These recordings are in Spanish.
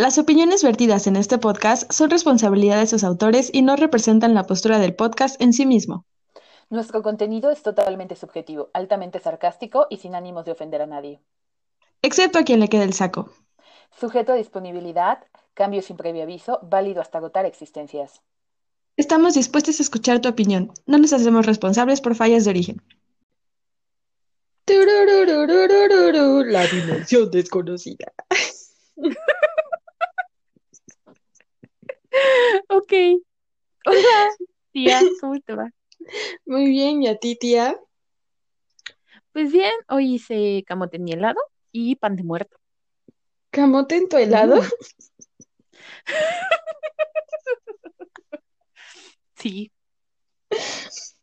Las opiniones vertidas en este podcast son responsabilidad de sus autores y no representan la postura del podcast en sí mismo. Nuestro contenido es totalmente subjetivo, altamente sarcástico y sin ánimos de ofender a nadie. Excepto a quien le quede el saco. Sujeto a disponibilidad, cambio sin previo aviso, válido hasta agotar existencias. Estamos dispuestos a escuchar tu opinión. No nos hacemos responsables por fallas de origen. La dimensión desconocida. Ok. Hola, tía, ¿cómo te va? Muy bien, ¿y a ti, tía? Pues bien, hoy hice camote en mi helado y pan de muerto. ¿Camote en tu helado? Sí.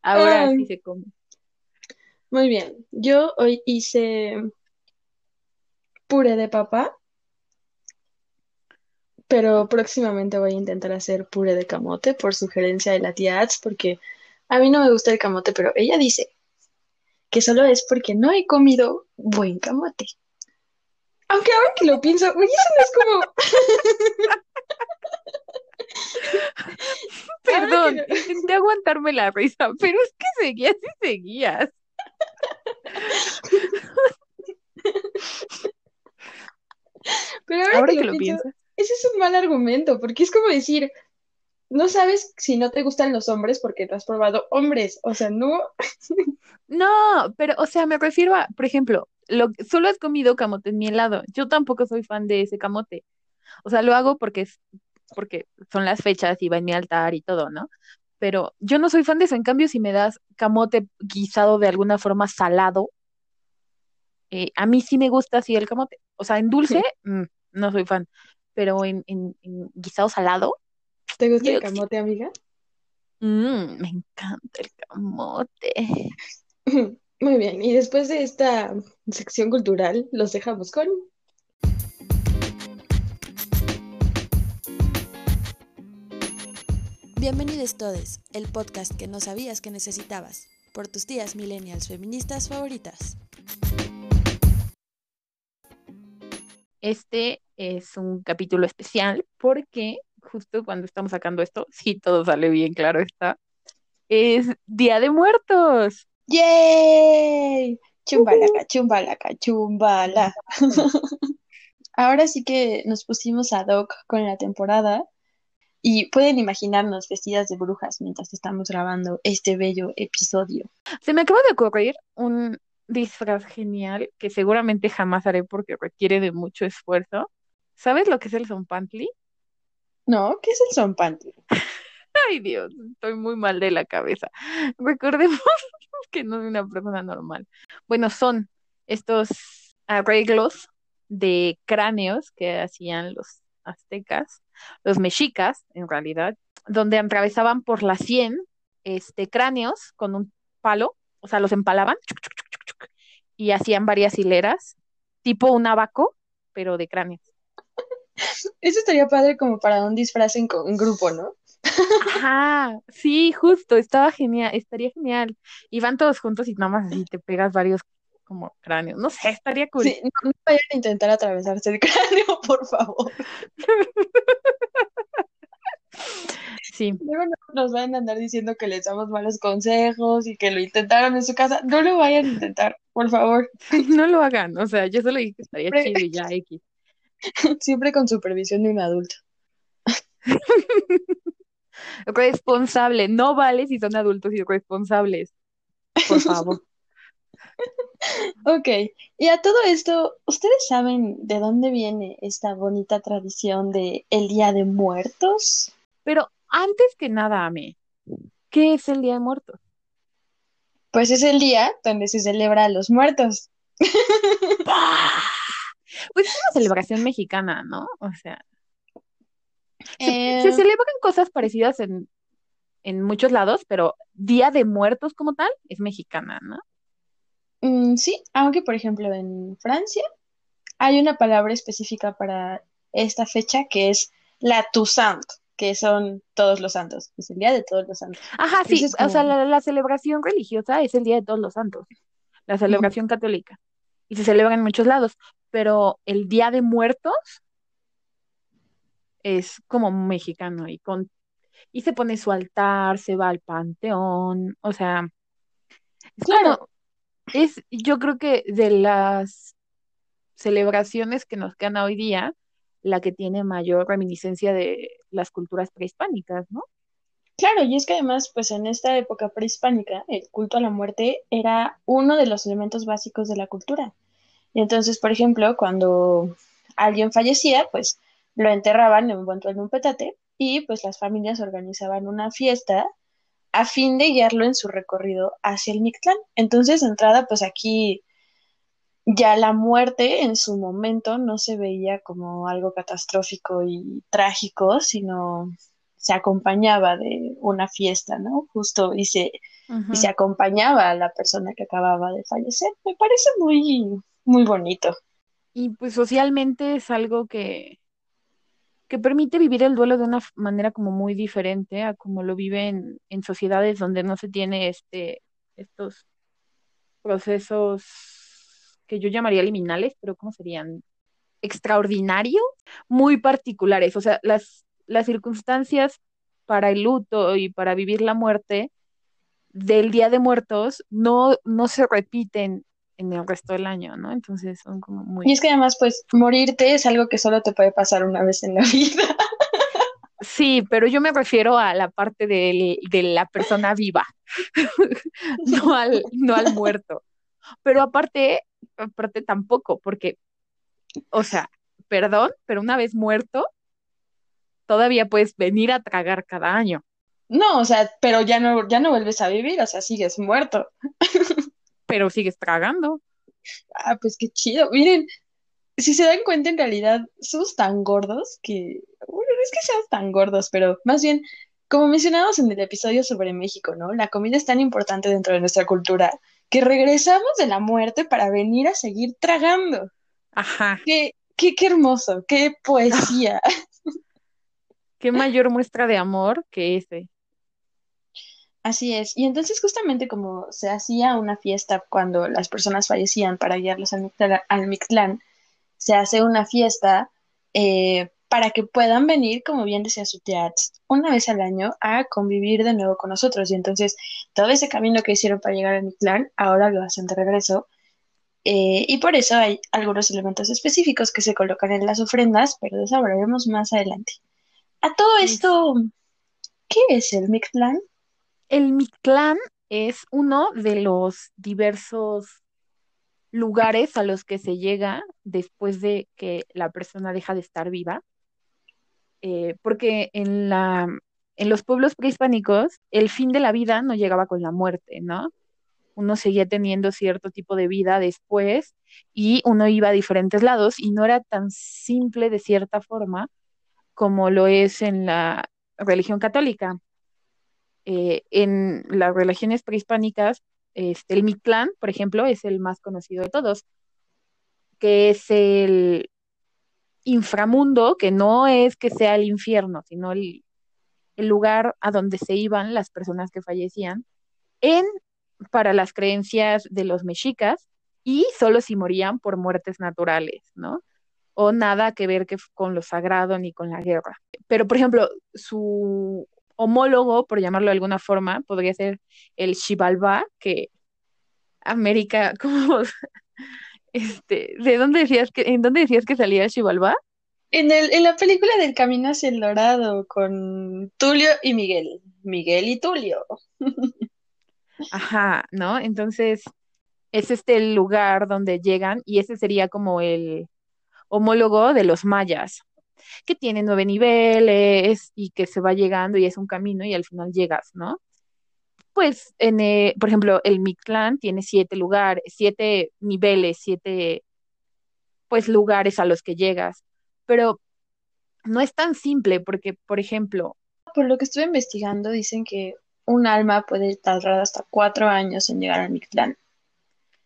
Ahora Ay. sí se come. Muy bien. Yo hoy hice puré de papa, pero próximamente voy a intentar hacer puré de camote por sugerencia de la tía Ats, porque a mí no me gusta el camote, pero ella dice que solo es porque no he comido buen camote. Aunque ahora que lo pienso, oye, eso no es como... Perdón, intenté aguantarme la risa, pero es que seguías y seguías. Pero ahora, Ahora que que lo pienso. Ese es un mal argumento, porque es como decir, no sabes si no te gustan los hombres porque no has probado hombres, o sea, no, No, pero, o sea, me refiero a, por ejemplo, lo, solo has comido camote en mi helado. Yo tampoco soy fan de ese camote. O sea, lo hago porque es, porque son las fechas y va en mi altar y todo, ¿no? Pero yo no soy fan de eso. En cambio, si me das camote guisado de alguna forma salado, eh, a mí sí me gusta así el camote. O sea, en dulce, mm, no soy fan. Pero en, en, en guisado salado, ¿te gusta el yo camote, amiga? mm, me encanta el camote. Muy bien, y después de esta sección cultural, los dejamos con... Bienvenidos todos, el podcast que no sabías que necesitabas, por tus tías millennials feministas favoritas. Este es un capítulo especial porque justo cuando estamos sacando esto, si todo sale bien, claro está, es Día de Muertos. ¡Yay! Chumbalaca, chumbalaca, chumbala. Ahora sí que nos pusimos ad hoc con la temporada y pueden imaginarnos vestidas de brujas mientras estamos grabando este bello episodio. Se me acaba de ocurrir un disfraz genial que seguramente jamás haré porque requiere de mucho esfuerzo. ¿Sabes lo que es el zompantli? ¿No? ¿Qué es el zompantli? Ay, Dios, estoy muy mal de la cabeza. Recordemos que no soy una persona normal. Bueno, son estos arreglos de cráneos que hacían los aztecas, los mexicas, en realidad, donde atravesaban por la sien este, cráneos con un palo, o sea, los empalaban y hacían varias hileras, tipo un abaco, pero de cráneos. Eso estaría padre como para un disfraz en, en grupo, ¿no? Ajá, sí, justo, estaba genial, estaría genial. Y van todos juntos y nada más así te pegas varios como cráneos. No sé, estaría cool. Sí, no, no vayan a intentar atravesarse el cráneo, por favor. Sí, Luego no nos vayan a andar diciendo que les damos malos consejos y que lo intentaron en su casa. No lo vayan a intentar, por favor. no lo hagan, o sea, yo solo dije que estaría Siempre- chido y ya X. Siempre con supervisión de un adulto. Responsable, no vale si son adultos y responsables, por favor. Ok, y a todo esto, ¿ustedes saben de dónde viene esta bonita tradición de el Día de Muertos? Pero antes que nada, Ame, ¿qué es el Día de Muertos? Pues es el día donde se celebra a los muertos. Pues es una celebración mexicana, ¿no? O sea, se, Eh, se celebran cosas parecidas en, en muchos lados, pero Día de Muertos como tal es mexicana, ¿no? mm, sí, aunque por ejemplo en Francia hay una palabra específica para esta fecha que es la Toussaint, que son todos los santos. Es el Día de todos los santos. Ajá, sí, o sea, la, la celebración religiosa es el Día de Todos los Santos, la celebración católica, y se celebra en muchos lados, pero el Día de Muertos es como mexicano y con y se pone su altar, se va al panteón, o sea, es Claro. como- es yo creo que de las celebraciones que nos quedan hoy día, la que tiene mayor reminiscencia de las culturas prehispánicas, ¿no? Claro, y es que además, pues en esta época prehispánica, el culto a la muerte era uno de los elementos básicos de la cultura. Y entonces, por ejemplo, cuando alguien fallecía, pues lo enterraban en un petate y pues las familias organizaban una fiesta a fin de guiarlo en su recorrido hacia el Mictlán. Entonces, entrada, pues aquí ya la muerte en su momento no se veía como algo catastrófico y trágico, sino se acompañaba de una fiesta, ¿no? Justo y se, y se acompañaba a la persona que acababa de fallecer. Me parece muy, muy bonito. Y pues socialmente es algo que, que permite vivir el duelo de una manera como muy diferente a como lo viven en sociedades donde no se tiene este, estos procesos que yo llamaría liminales, pero ¿cómo serían? Extraordinarios, muy particulares. O sea, las, las circunstancias para el luto y para vivir la muerte del Día de Muertos no, no se repiten en el resto del año, ¿no? Entonces son como Y muy... es que además, pues, morirte es algo que solo te puede pasar una vez en la vida. Sí, pero yo me refiero a la parte del- de la persona viva, no al, no al muerto. Pero aparte, aparte tampoco, porque, o sea, perdón, pero una vez muerto, todavía puedes venir a tragar cada año. No, o sea, pero ya no, ya no vuelves a vivir, o sea, sigues muerto. pero sigues tragando. Ah, pues qué chido. Miren, si se dan cuenta, en realidad somos tan gordos que, bueno, no es que seamos tan gordos, pero más bien, como mencionamos en el episodio sobre México, ¿no? La comida es tan importante dentro de nuestra cultura que regresamos de la muerte para venir a seguir tragando. Ajá, Qué, qué, qué hermoso, qué poesía. qué mayor muestra de amor que ese. Así es. Y entonces justamente como se hacía una fiesta cuando las personas fallecían para guiarlos al Mictlán, al Mictlán, se hace una fiesta eh, para que puedan venir, como bien decía su tía, una vez al año a convivir de nuevo con nosotros. Y entonces todo ese camino que hicieron para llegar al Mictlán, ahora lo hacen de regreso. Eh, y por eso hay algunos elementos específicos que se colocan en las ofrendas, pero de eso hablaremos más adelante. A todo Es- esto, ¿qué es el Mictlán? El Mictlán es uno de los diversos lugares a los que se llega después de que la persona deja de estar viva, Eh, porque en la, en los pueblos prehispánicos el fin de la vida no llegaba con la muerte, ¿no? Uno seguía teniendo cierto tipo de vida después y uno iba a diferentes lados y no era tan simple de cierta forma como lo es en la religión católica eh, en las religiones prehispánicas, este, el Mictlán, por ejemplo, es el más conocido de todos, que es el inframundo, que no es que sea el infierno, sino el, lugar a donde se iban las personas que fallecían, en, para las creencias de los mexicas, y solo si morían por muertes naturales, ¿no? O nada que ver que, con lo sagrado ni con la guerra. Pero, por ejemplo, su homólogo, por llamarlo de alguna forma, podría ser el Xibalbá, que América, como este, ¿de dónde decías que, en dónde decías que salía el Xibalbá? En el, en la película del Camino hacia el Dorado con Tulio y Miguel. Miguel y Tulio. Ajá, ¿no? Entonces, es este el lugar donde llegan y ese sería como el homólogo de los mayas, que tiene nueve niveles y que se va llegando y es un camino y al final llegas, ¿no? Pues, en, eh, por ejemplo, el Mictlán tiene siete lugares, siete niveles, siete, pues, lugares a los que llegas, pero no es tan simple porque, por ejemplo, Por lo que estuve investigando, dicen que un alma puede tardar hasta cuatro años en llegar al Mictlán.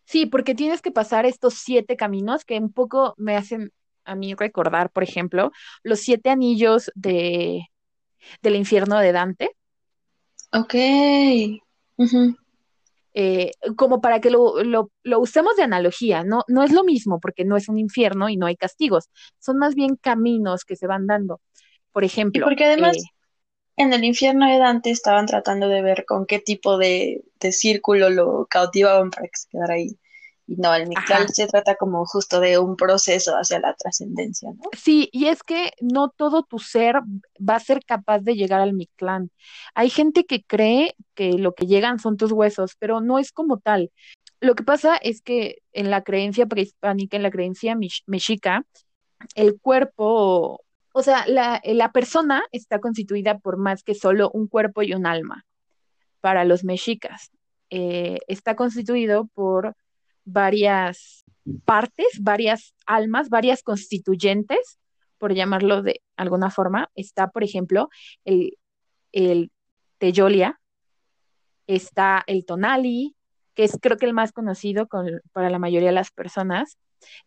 Sí, porque tienes que pasar estos siete caminos que un poco me hacen a mí recordar, por ejemplo, los siete anillos de, del infierno de Dante, Ok. Eh, como para que lo, lo, lo usemos de analogía, ¿no? No es lo mismo porque no es un infierno y no hay castigos, son más bien caminos que se van dando. Por Y ejemplo, porque además eh, en el infierno de Dante estaban tratando de ver con qué tipo de, de círculo lo cautivaban para que se quedara ahí. Y no, el Mictlán ajá, se trata como justo de un proceso hacia la trascendencia, ¿no? sí, y es que no todo tu ser va a ser capaz de llegar al Mictlán. Hay gente que cree que lo que llegan son tus huesos, pero no es como tal. Lo que pasa es que en la creencia prehispánica, en la creencia mexica, el cuerpo, o sea, la, la persona está constituida por más que solo un cuerpo y un alma. para los mexicas. Eh, está constituido por varias partes, varias almas, varias constituyentes, por llamarlo de alguna forma. Está, por ejemplo, el, el Teyolia, está el Tonali, que es creo que el más conocido con, para la mayoría de las personas.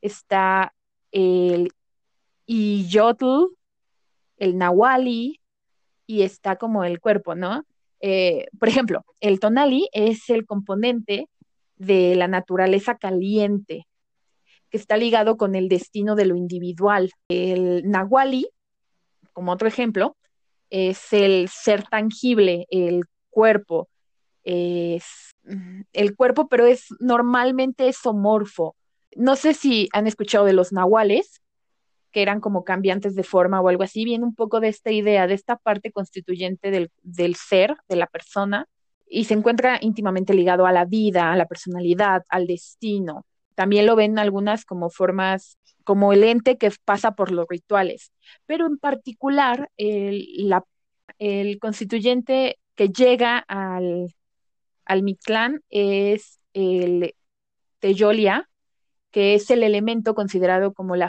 Está el Iyotl, el Nahuali, y está como el cuerpo, ¿no? Eh, por ejemplo, el tonali es el componente de la naturaleza caliente, que está ligado con el destino de lo individual. El nahuali, como otro ejemplo, es el ser tangible, el cuerpo, es el cuerpo, pero es normalmente esomorfo. No sé si han escuchado de los nahuales, que eran como cambiantes de forma o algo así, viene un poco de esta idea, de esta parte constituyente del, del ser, de la persona, y se encuentra íntimamente ligado a la vida, a la personalidad, al destino. También lo ven algunas como formas, como el ente que pasa por los rituales, pero en particular el, constituyente que llega al, al Mictlán es el Teyolia, que es el elemento considerado como la,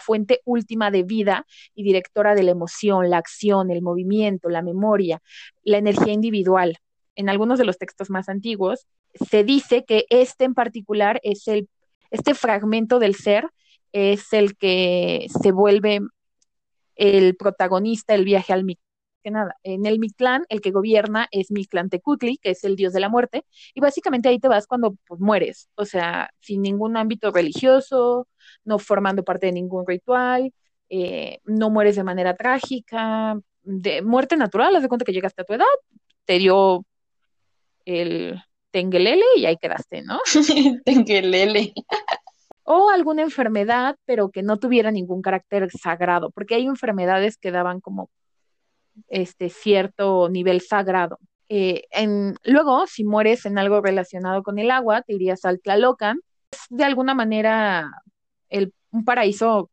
fuente última de vida y directora de la emoción, la acción, el movimiento, la memoria, la energía individual. En algunos de los textos más antiguos se dice que este en particular es el, este fragmento del ser es el que se vuelve el protagonista del viaje al que nada, en el Mictlán el que gobierna es Mictlantecutli, que es el dios de la muerte, y básicamente ahí te vas cuando pues, mueres, o sea, sin ningún ámbito religioso, no formando parte de ningún ritual, eh, no mueres de manera trágica, de muerte natural, haz de cuenta que llegaste a tu edad, te dio el tengelele y ahí quedaste, ¿no? tengelele. O alguna enfermedad, pero que no tuviera ningún carácter sagrado, porque hay enfermedades que daban como este cierto nivel sagrado. Eh, en, luego, si mueres en algo relacionado con el agua, te irías al Tlalocan. Es de alguna manera el, un paraíso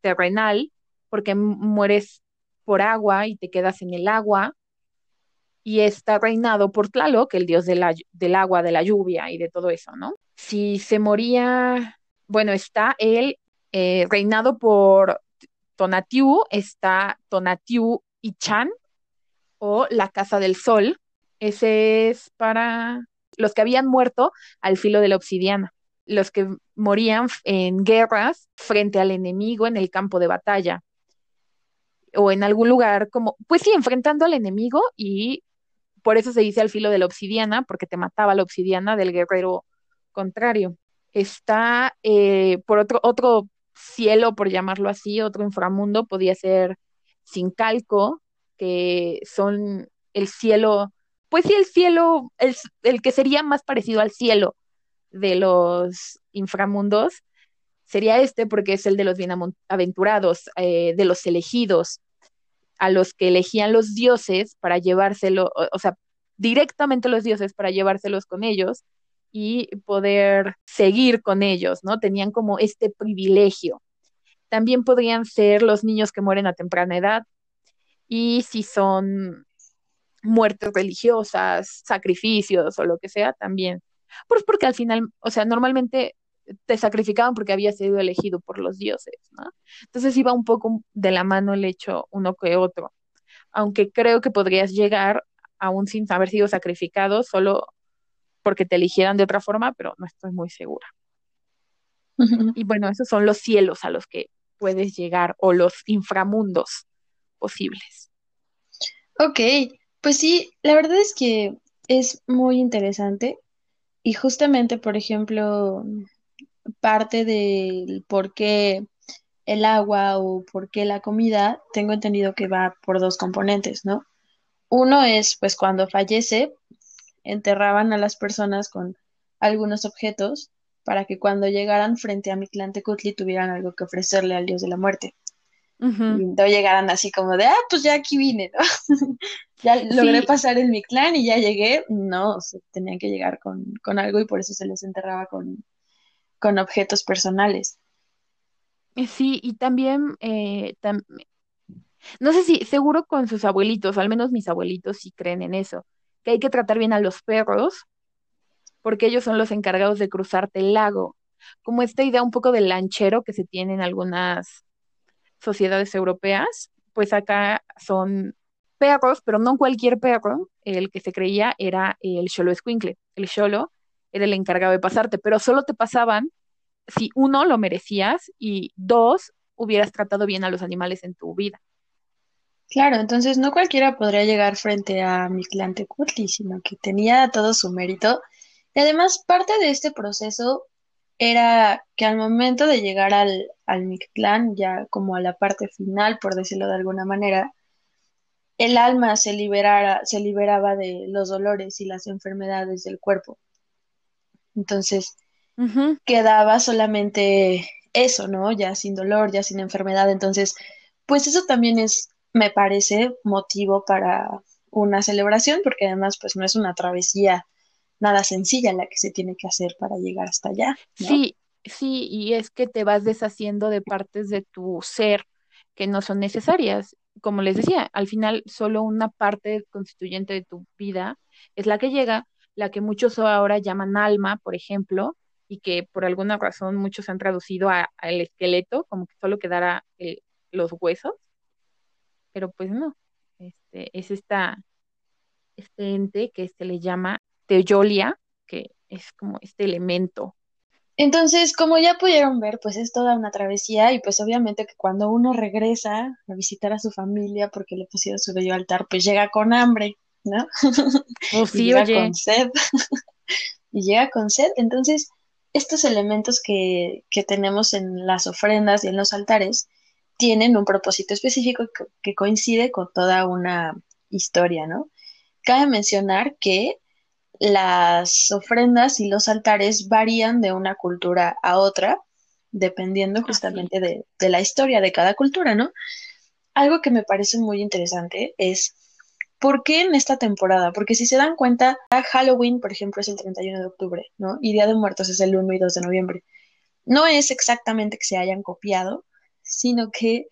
terrenal, porque mueres por agua y te quedas en el agua, y está reinado por Tlaloc, el dios de la, del agua, de la lluvia y de todo eso, ¿no? Si se moría, bueno, está el eh, reinado por Tonatiuh, está Tonatiuh y Chan o La Casa del Sol. Ese es para los que habían muerto al filo de la obsidiana, los que morían en guerras frente al enemigo en el campo de batalla o en algún lugar como, pues sí, enfrentando al enemigo y por eso se dice al filo de la obsidiana, porque te mataba la obsidiana del guerrero contrario. Está eh, por otro, otro cielo, por llamarlo así, otro inframundo, podía ser sin calco, que son el cielo, pues sí, el cielo, el, el que sería más parecido al cielo de los inframundos, sería este porque es el de los bienaventurados, eh, de los elegidos, a los que elegían los dioses para llevárselo, o, o sea, directamente los dioses para llevárselos con ellos y poder seguir con ellos, ¿no? Tenían como este privilegio. También podrían ser los niños que mueren a temprana edad y si son muertes religiosas, sacrificios o lo que sea, también. Pues porque al final, o sea, normalmente te sacrificaban porque habías sido elegido por los dioses, ¿no? Entonces iba un poco de la mano el hecho uno que otro, aunque creo que podrías llegar aún sin haber sido sacrificado solo porque te eligieran de otra forma, pero no estoy muy segura. Uh -huh. Y bueno, esos son los cielos a los que puedes llegar o los inframundos posibles. Ok, pues sí, la verdad es que es muy interesante y justamente, por ejemplo, parte del por qué el agua o por qué la comida, tengo entendido que va por dos componentes, ¿no? Uno es, pues, cuando fallece, enterraban a las personas con algunos objetos para que cuando llegaran frente a Mictlantecutli tuvieran algo que ofrecerle al dios de la muerte. Y no llegaran así como de, ah, pues ya aquí vine, ¿no? ya logré pasar en mi clan y ya llegué. No, se tenían que llegar con, con algo y por eso se les enterraba con, con objetos personales. Eh, Sí, y también, eh, no sé si, seguro con sus abuelitos, al menos mis abuelitos sí creen en eso, que hay que tratar bien a los perros, porque ellos son los encargados de cruzarte el lago. Como esta idea un poco del lanchero que se tiene en algunas sociedades europeas, pues acá son perros, pero no cualquier perro. El que se creía era el Xolo Escuincle. El Xolo era el encargado de pasarte, pero solo te pasaban si uno lo merecías y dos hubieras tratado bien a los animales en tu vida. Claro, entonces no cualquiera podría llegar frente a Mictlantecutli, sino que tenía todo su mérito. Y además, parte de este proceso era que al momento de llegar al, al Mictlán, ya como a la parte final, por decirlo de alguna manera, el alma se liberara, se liberaba de los dolores y las enfermedades del cuerpo. Entonces quedaba solamente eso, ¿no? Ya sin dolor, ya sin enfermedad. Entonces, pues eso también es, me parece, motivo para una celebración, porque además, pues no es una travesía nada sencilla la que se tiene que hacer para llegar hasta allá, ¿no? Sí, sí, y es que te vas deshaciendo de partes de tu ser que no son necesarias. Como les decía, al final solo una parte constituyente de tu vida es la que llega, la que muchos ahora llaman alma, por ejemplo, y que por alguna razón muchos han traducido al esqueleto, como que solo quedara los huesos, pero pues no, este, es esta, este ente que se le llama Teoyolia, que es como este elemento. Entonces, como ya pudieron ver, pues es toda una travesía y pues obviamente que cuando uno regresa a visitar a su familia porque le pusieron su bello altar, pues llega con hambre, ¿no? Y llega oye. con sed. Y llega con sed. Entonces, estos elementos que, que tenemos en las ofrendas y en los altares tienen un propósito específico que, que coincide con toda una historia, ¿no? Cabe mencionar que las ofrendas y los altares varían de una cultura a otra, dependiendo justamente de, de la historia de cada cultura, ¿no? Algo que me parece muy interesante es ¿por qué en esta temporada? Porque si se dan cuenta, Halloween, por ejemplo, es el 31 de octubre, ¿no? Y Día de Muertos es el 1 y 2 de noviembre. No es exactamente que se hayan copiado, sino que,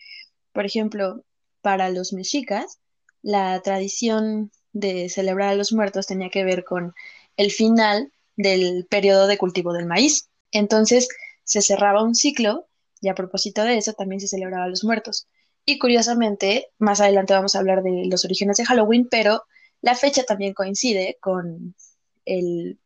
por ejemplo, para los mexicas, la tradición de celebrar a los muertos tenía que ver con el final del periodo de cultivo del maíz. Entonces se cerraba un ciclo y a propósito de eso también se celebraba a los muertos. Y curiosamente, más adelante vamos a hablar de los orígenes de Halloween, pero la fecha también coincide con el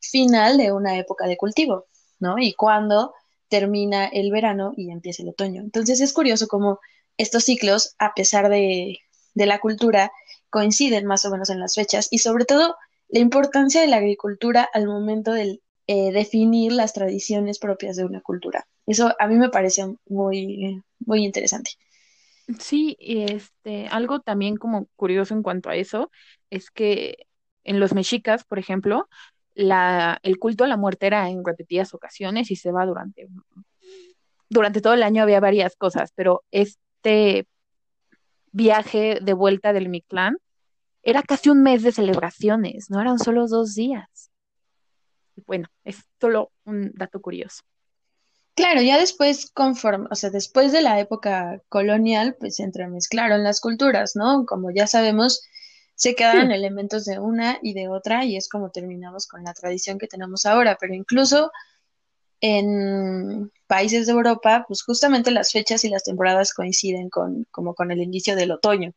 final de una época de cultivo, ¿no? Y cuando termina el verano y empieza el otoño. Entonces es curioso cómo estos ciclos, a pesar de, de la cultura, coinciden más o menos en las fechas y sobre todo la importancia de la agricultura al momento de eh, definir las tradiciones propias de una cultura. Eso a mí me parece muy, muy interesante. Sí, y este, algo también como curioso en cuanto a eso es que en los mexicas, por ejemplo, la, el culto a la muerte era en repetidas ocasiones y se va durante, durante todo el año había varias cosas, pero este viaje de vuelta del Mictlán era casi un mes de celebraciones, no eran solo dos días. Bueno, es solo un dato curioso. Claro, ya después, conforme, o sea, después de la época colonial, pues se entremezclaron las culturas, ¿no? Como ya sabemos, se quedaron Sí. elementos de una y de otra y es como terminamos con la tradición que tenemos ahora, pero incluso en países de Europa, pues justamente las fechas y las temporadas coinciden con, como con el inicio del otoño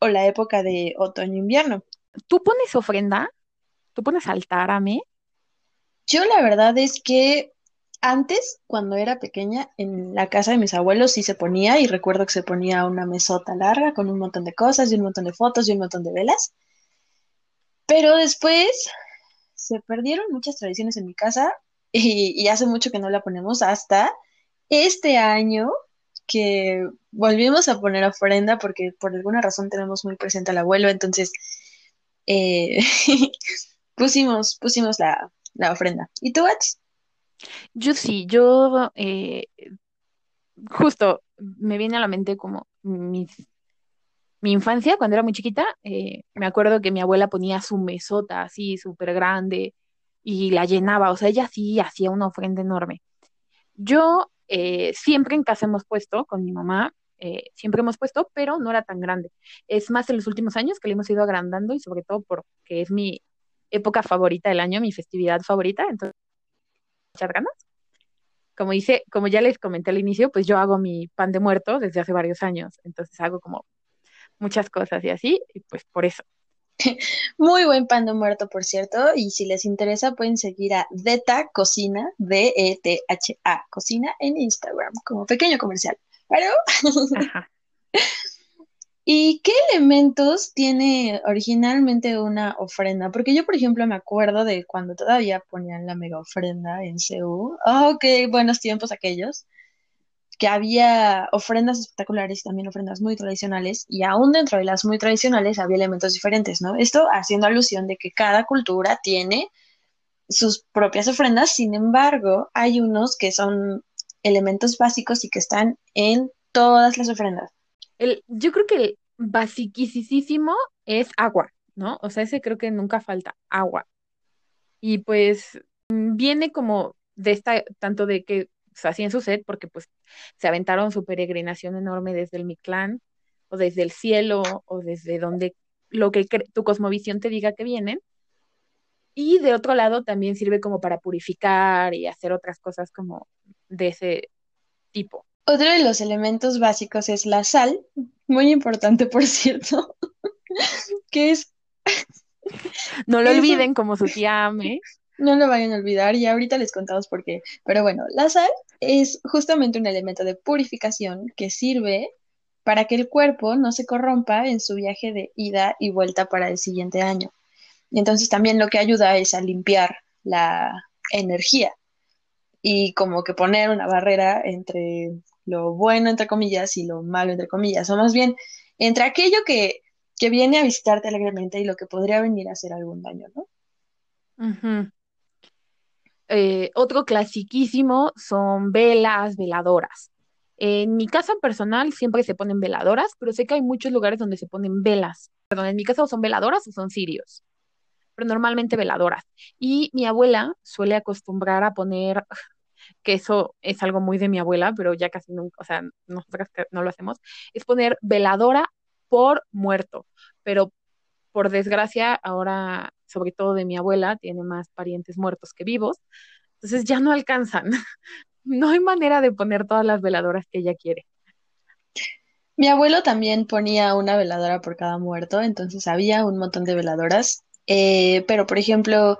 o la época de otoño-invierno. ¿Tú pones ofrenda? ¿Tú pones altar a mí? Yo la verdad es que antes, cuando era pequeña, en la casa de mis abuelos sí se ponía y recuerdo que se ponía una mesota larga con un montón de cosas y un montón de fotos y un montón de velas. Pero después se perdieron muchas tradiciones en mi casa y, hace mucho que no la ponemos hasta este año que volvimos a poner ofrenda porque por alguna razón tenemos muy presente al abuelo, entonces eh, pusimos, pusimos la, la ofrenda. ¿Y tú, Ats? Yo sí, yo eh, justo me viene a la mente como mi infancia, cuando era muy chiquita, eh, me acuerdo que mi abuela ponía su mesota así súper grande y la llenaba, o sea, ella sí hacía una ofrenda enorme. Yo eh, siempre en casa hemos puesto, con mi mamá, siempre hemos puesto, pero no era tan grande. Es más en los últimos años que le hemos ido agrandando y sobre todo porque es mi época favorita del año, mi festividad favorita, entonces muchas ganas. Como dice, como ya les comenté al inicio, pues yo hago mi pan de muerto desde hace varios años, entonces hago como muchas cosas y así, y pues por eso. Muy buen pan de muerto, por cierto, y si les interesa pueden seguir a Deta Cocina, D-E-T-H-A Cocina en Instagram, como pequeño comercial. Pero, ¿y qué elementos tiene originalmente una ofrenda? Porque yo, por ejemplo, me acuerdo de cuando todavía ponían la mega ofrenda en CEU. Oh, qué buenos tiempos aquellos que había ofrendas espectaculares y también ofrendas muy tradicionales, y aún dentro de las muy tradicionales había elementos diferentes, ¿no? Esto haciendo alusión de que cada cultura tiene sus propias ofrendas, sin embargo, hay unos que son elementos básicos y que están en todas las ofrendas. El, yo creo que el basiquísimo es agua, ¿no? O sea, ese creo que nunca falta, agua. Y pues viene como de esta, tanto de que así en su set, porque pues se aventaron su peregrinación enorme desde el Mictlán, o desde el cielo, o desde donde lo que tu cosmovisión te diga que vienen. Y de otro lado también sirve como para purificar y hacer otras cosas como de ese tipo. Otro de los elementos básicos es la sal, muy importante por cierto, que es... no lo olviden como su tía Ame. No lo vayan a olvidar y ahorita les contamos por qué. Pero bueno, la sal es justamente un elemento de purificación que sirve para que el cuerpo no se corrompa en su viaje de ida y vuelta para el siguiente año. Y entonces también lo que ayuda es a limpiar la energía y como que poner una barrera entre lo bueno, entre comillas, y lo malo, entre comillas, o más bien entre aquello que, que viene a visitarte alegremente y lo que podría venir a hacer algún daño, ¿no? Eh, otro clasiquísimo son velas, veladoras. En mi casa personal siempre se ponen veladoras, pero sé que hay muchos lugares donde se ponen velas. Perdón, en mi casa o son veladoras o son cirios, pero normalmente veladoras. Y mi abuela suele acostumbrar a poner, que eso es algo muy de mi abuela, pero ya casi nunca, o sea, nosotras no lo hacemos, es poner veladora por muerto. Pero por desgracia, ahora sobre todo de mi abuela, tiene más parientes muertos que vivos, entonces ya no alcanzan. No hay manera de poner todas las veladoras que ella quiere. Mi abuelo también ponía una veladora por cada muerto, entonces había un montón de veladoras, eh, pero por ejemplo,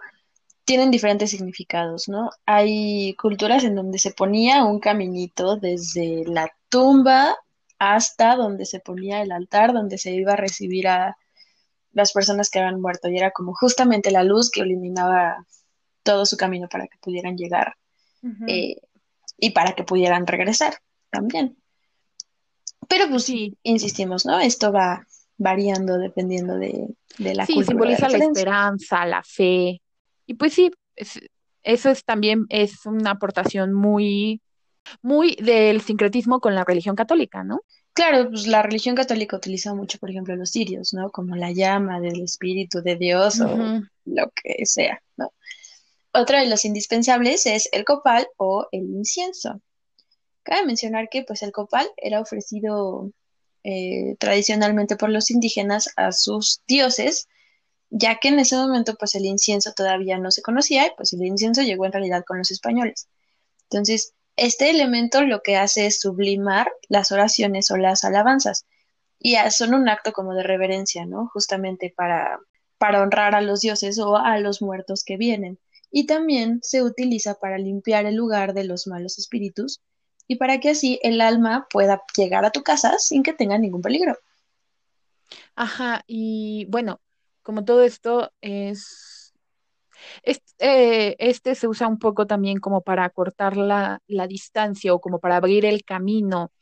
tienen diferentes significados, ¿no? Hay culturas en donde se ponía un caminito desde la tumba hasta donde se ponía el altar, donde se iba a recibir a, las personas que habían muerto y era como justamente la luz que iluminaba todo su camino para que pudieran llegar eh, y para que pudieran regresar también. Pero pues sí, insistimos, ¿no? Esto va variando dependiendo de, de la sí, simboliza la esperanza, la fe. Y pues sí, eso es también es una aportación muy, muy del sincretismo con la religión católica, ¿no? Claro, pues la religión católica utiliza mucho, por ejemplo, los cirios, ¿no? Como la llama del Espíritu de Dios o lo que sea, ¿no? Otro de los indispensables es el copal o el incienso. Cabe mencionar que pues el copal era ofrecido eh, tradicionalmente por los indígenas a sus dioses, ya que en ese momento pues el incienso todavía no se conocía y pues el incienso llegó en realidad con los españoles. Entonces, este elemento lo que hace es sublimar las oraciones o las alabanzas y son un acto como de reverencia, ¿no? Justamente para, para honrar a los dioses o a los muertos que vienen. Y también se utiliza para limpiar el lugar de los malos espíritus y para que así el alma pueda llegar a tu casa sin que tenga ningún peligro. Ajá, y bueno, como todo esto es eh, este, se usa un poco también como para cortar la, distancia o como para abrir el camino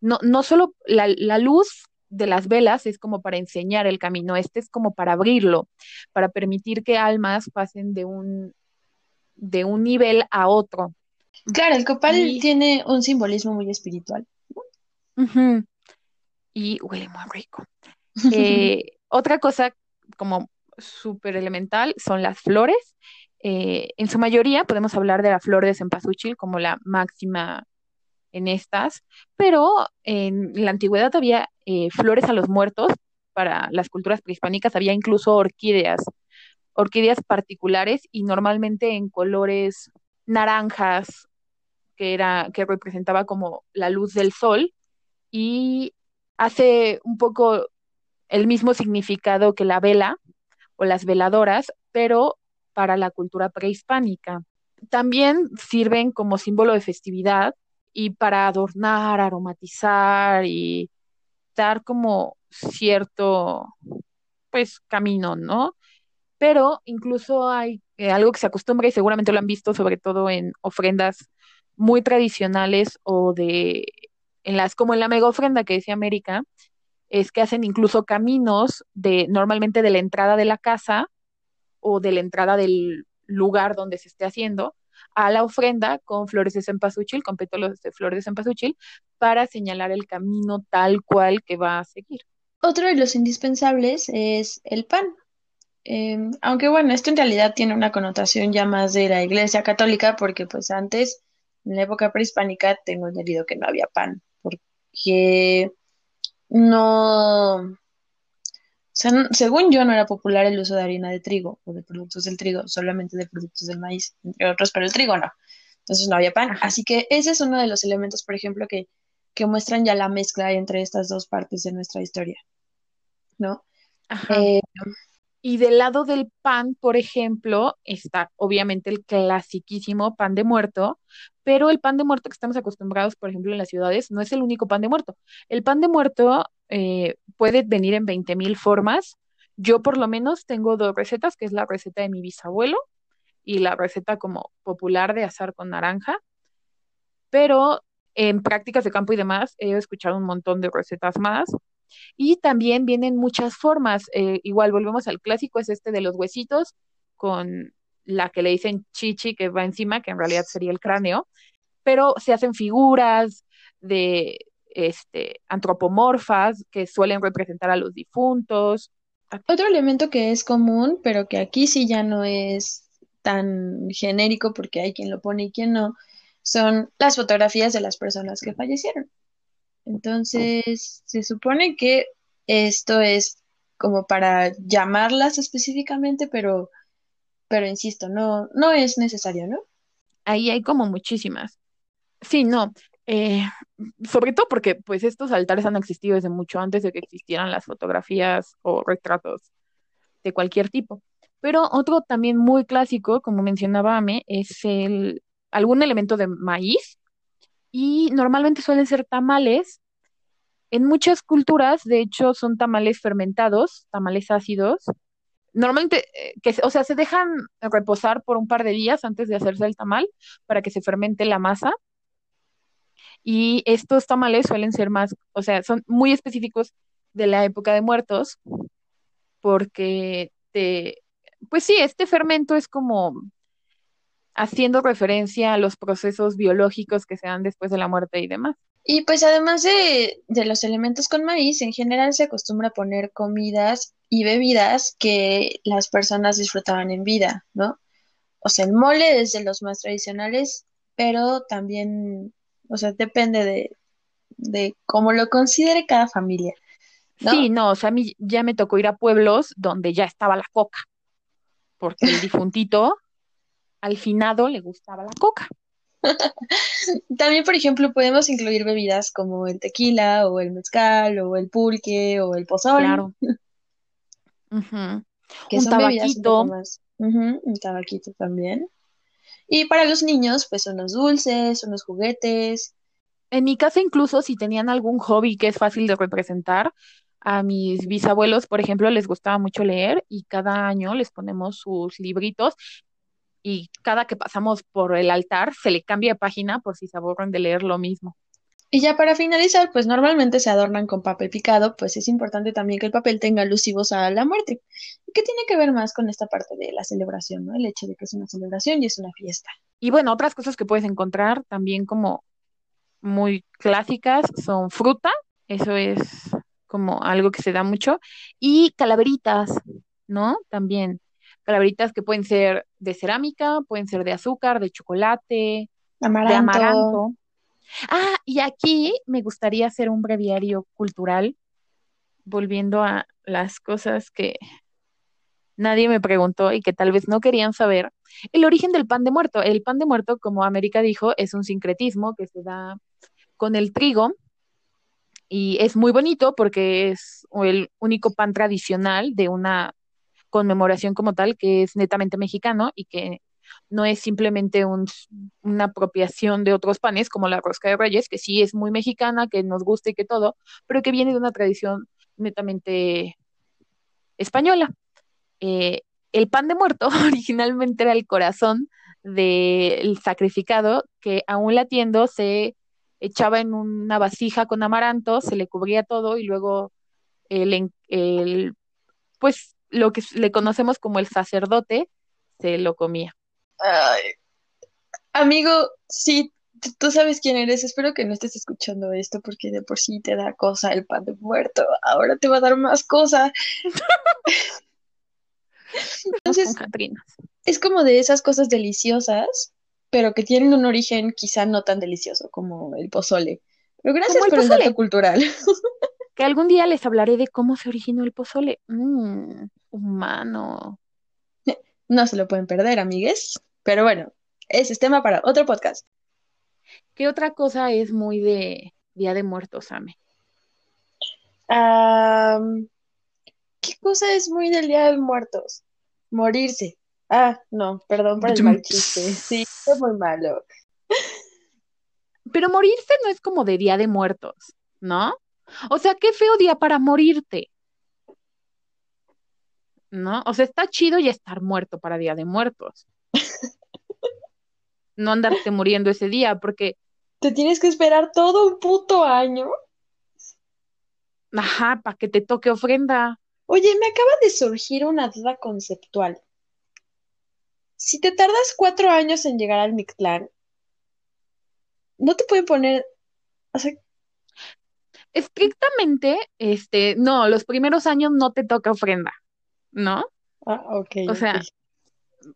no, no solo la, la luz de las velas es como para enseñar el camino, este es como para abrirlo, para permitir que almas pasen de un, de un nivel a otro. Claro, el copal Y- tiene un simbolismo muy espiritual. Y huele muy rico. Eh, otra cosa como súper elemental son las flores. Eh, en su mayoría podemos hablar de la flor de cempasúchil como la máxima en estas, pero en la antigüedad había eh, flores a los muertos. Para las culturas prehispánicas había incluso orquídeas, orquídeas particulares y normalmente en colores naranjas, que era, que representaba como la luz del sol, y hace un poco el mismo significado que la vela o las veladoras, pero para la cultura prehispánica. También sirven como símbolo de festividad y para adornar, aromatizar y dar como cierto, pues, camino, ¿no? Pero incluso hay eh, algo que se acostumbra y seguramente lo han visto, sobre todo en ofrendas muy tradicionales o de, en las, como en la mega ofrenda que decía América, es que hacen incluso caminos de, normalmente de la entrada de la casa o de la entrada del lugar donde se esté haciendo a la ofrenda con flores de cempasúchil, con pétalos de flores de cempasúchil, para señalar el camino tal cual que va a seguir. Otro de los indispensables es el pan. Eh, aunque bueno, esto en realidad tiene una connotación ya más de la Iglesia Católica, porque pues antes, en la época prehispánica, tengo entendido que no había pan, porque no, o sea, n- según yo no era popular el uso de harina de trigo o de productos del trigo, solamente de productos del maíz, entre otros, pero el trigo no. Entonces no había pan. Así que ese es uno de los elementos, por ejemplo, que, que muestran ya la mezcla entre estas dos partes de nuestra historia, ¿no? Ajá. Eh, Y del lado del pan, por ejemplo, está obviamente el clasiquísimo pan de muerto, pero el pan de muerto que estamos acostumbrados, por ejemplo, en las ciudades, no es el único pan de muerto. El pan de muerto eh, puede venir en 20 mil formas. Yo por lo menos tengo dos recetas, que es la receta de mi bisabuelo y la receta como popular de azar con naranja, pero en prácticas de campo y demás he escuchado un montón de recetas más. Y también vienen muchas formas. eh, igual volvemos al clásico, es este de los huesitos con la que le dicen chichi que va encima, que en realidad sería el cráneo, pero se hacen figuras de este antropomorfas que suelen representar a los difuntos. Otro elemento que es común, pero que aquí sí ya no es tan genérico porque hay quien lo pone y quien no, son las fotografías de las personas que fallecieron. Entonces, se supone que esto es como para llamarlas específicamente, pero, pero insisto, no, no es necesario, ¿no? Ahí hay como muchísimas. Sí, no. eh, sobre todo porque pues estos altares han existido desde mucho antes de que existieran las fotografías o retratos de cualquier tipo. Pero otro también muy clásico, como mencionaba Ame, es el algún elemento de maíz y normalmente suelen ser tamales. En muchas culturas, de hecho, son tamales fermentados, tamales ácidos. Normalmente, eh, o sea, se dejan reposar por un par de días antes de hacerse el tamal para que se fermente la masa. Y estos tamales suelen ser más, o sea, son muy específicos de la época de muertos, porque te, pues sí, este fermento es como haciendo referencia a los procesos biológicos que se dan después de la muerte y demás. Y pues además de, de los elementos con maíz, en general se acostumbra poner comidas y bebidas que las personas disfrutaban en vida, ¿no? O sea, el mole es de los más tradicionales, pero también, o sea, depende de, de cómo lo considere cada familia. Sí, no, o sea, a mí ya me tocó ir a pueblos donde ya estaba la coca, porque el difuntito al finado le gustaba la coca. También, por ejemplo, podemos incluir bebidas como el tequila o el mezcal o el pulque o el pozol, Claro. Que Un son un tabaquito. más. Ujú, un tabaquito también. Y para los niños, pues unos dulces, unos juguetes. En mi casa, incluso si tenían algún hobby que es fácil de representar, a mis bisabuelos, por ejemplo, les gustaba mucho leer y cada año les ponemos sus libritos y cada que pasamos por el altar se le cambia de página por si se aburren de leer lo mismo. Y ya para finalizar, pues normalmente se adornan con papel picado, pues es importante también que el papel tenga alusivos a la muerte. ¿Y qué tiene que ver más con esta parte de la celebración, ¿no? El hecho de que es una celebración y es una fiesta. Y bueno, otras cosas que puedes encontrar también como muy clásicas son fruta, eso es como algo que se da mucho, y calaveritas, ¿no? También calaveritas que pueden ser de cerámica, pueden ser de azúcar, de chocolate, Amaranto. de amaranto. Ah, y aquí me gustaría hacer un breviario cultural, volviendo a las cosas que nadie me preguntó y que tal vez no querían saber. El origen del pan de muerto. El pan de muerto, como América dijo, es un sincretismo que se da con el trigo y es muy bonito porque es el único pan tradicional de una conmemoración como tal que es netamente mexicano y que no es simplemente un, una apropiación de otros panes como la rosca de reyes, que sí es muy mexicana, que nos gusta y que todo, pero que viene de una tradición netamente española. Eh, el pan de muerto originalmente era el corazón del sacrificado que aún latiendo se echaba en una vasija con amaranto, se le cubría todo y luego el, el pues lo que le conocemos como el sacerdote se lo comía. Ay. Amigo, sí, tú sabes quién eres. Espero que no estés escuchando esto porque de por sí te da cosa el pan de muerto. Ahora te va a dar más cosa. Entonces, es como de esas cosas deliciosas, pero que tienen un origen quizá no tan delicioso como el pozole. Pero gracias el por el dato cultural. Que algún día les hablaré de cómo se originó el pozole. Mm, humano. No se lo pueden perder, amigues. Pero bueno, ese es tema para otro podcast. ¿Qué otra cosa es muy de Día de Muertos, Ame? Am, ¿qué cosa es muy del Día de Muertos? Morirse. Ah, no, perdón por el mal chiste. Sí, fue muy malo. Pero morirse no es como de Día de Muertos, ¿no? O sea, qué feo día para morirte. ¿No? O sea, está chido ya estar muerto para Día de Muertos. No andarte muriendo ese día, porque, Te tienes que esperar todo un puto año. ajá, para que te toque ofrenda. Oye, me acaba de surgir una duda conceptual. Si te tardas cuatro años en llegar al Mictlán, no te pueden poner, o sea, Estrictamente, este, no, los primeros años no te toca ofrenda, ¿no? ah, ok, O sea, ok.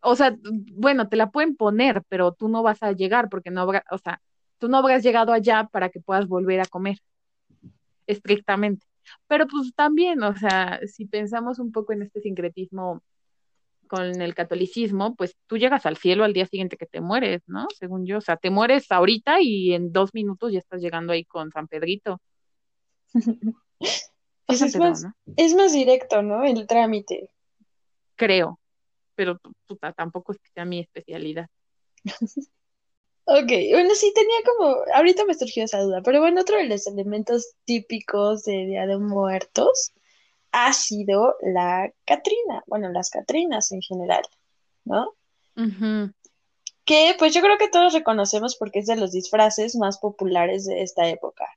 O sea, bueno, te la pueden poner, pero tú no vas a llegar porque no habrá, o sea, tú no habrás llegado allá para que puedas volver a comer, estrictamente. Pero pues también, o sea, si pensamos un poco en este sincretismo con el catolicismo, pues tú llegas al cielo al día siguiente que te mueres, ¿no? Según yo, o sea, te mueres ahorita y en dos minutos ya estás llegando ahí con San Pedrito. Pues es más, ¿no? es más directo, ¿no? El trámite. Creo, pero puta, tampoco es que sea mi especialidad. Ok, bueno, sí tenía como, ahorita me surgió esa duda, pero bueno, otro de los elementos típicos de Día de Muertos ha sido la Catrina, bueno, las Catrinas en general, ¿no? Que pues yo creo que todos reconocemos porque es de los disfraces más populares de esta época,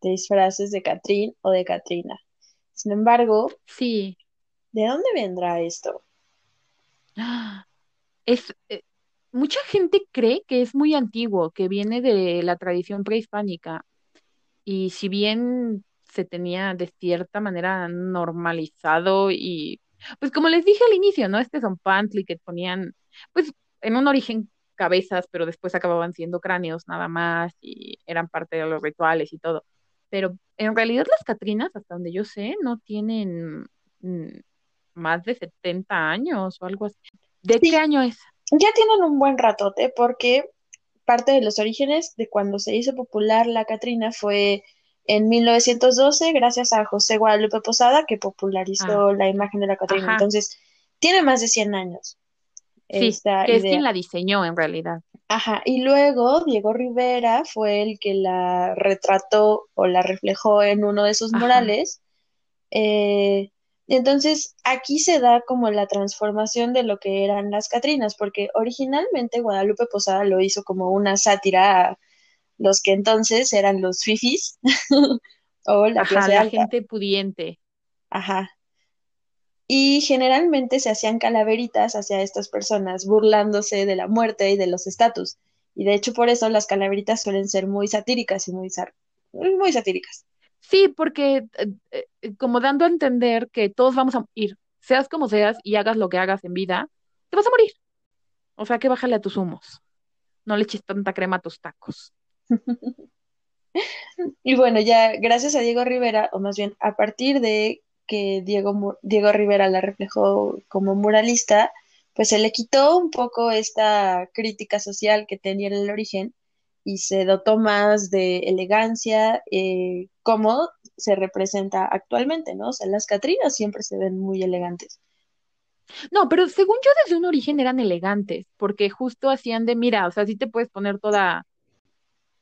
de disfraces de Catrín o de Catrina. Sin embargo, Sí. ¿de dónde vendrá esto? Ah, Es, eh, mucha gente cree que es muy antiguo, que viene de la tradición prehispánica. Y si bien se tenía de cierta manera normalizado y, pues como les dije al inicio, ¿no? Este son pantli que ponían, pues en un origen cabezas, pero después acababan siendo cráneos nada más y eran parte de los rituales y todo. Pero en realidad las Catrinas, hasta donde yo sé, no tienen mm, más de 70 años o algo así. ¿De Sí. qué año es? Ya tienen un buen ratote porque parte de los orígenes de cuando se hizo popular la Catrina fue en 1912 gracias a José Guadalupe Posada que popularizó la imagen de la Catrina. Ajá. Entonces, tiene más de 100 años Sí, esta que es quien la diseñó en realidad. Ajá, y luego Diego Rivera fue el que la retrató o la reflejó en uno de sus Ajá. murales. Eh, entonces, aquí se da como la transformación de lo que eran las Catrinas, porque originalmente Guadalupe Posada lo hizo como una sátira los que entonces eran los fifis o la Ajá, clase la alta. gente pudiente. Ajá. Y generalmente se hacían calaveritas hacia estas personas, burlándose de la muerte y de los estatus. Y de hecho por eso las calaveritas suelen ser muy satíricas y muy, muy satíricas. Sí, porque eh, eh, como dando a entender que todos vamos a ir, seas como seas y hagas lo que hagas en vida, te vas a morir. O sea que bájale a tus humos. No le eches tanta crema a tus tacos. Y bueno, ya gracias a Diego Rivera, o más bien a partir de que Diego, Diego Rivera la reflejó como muralista, pues se le quitó un poco esta crítica social que tenía en el origen y se dotó más de elegancia, eh, como se representa actualmente, ¿no? O sea, las Catrinas siempre se ven muy elegantes. No, pero según yo desde un origen eran elegantes, porque justo hacían de, mira, o sea, sí te puedes poner toda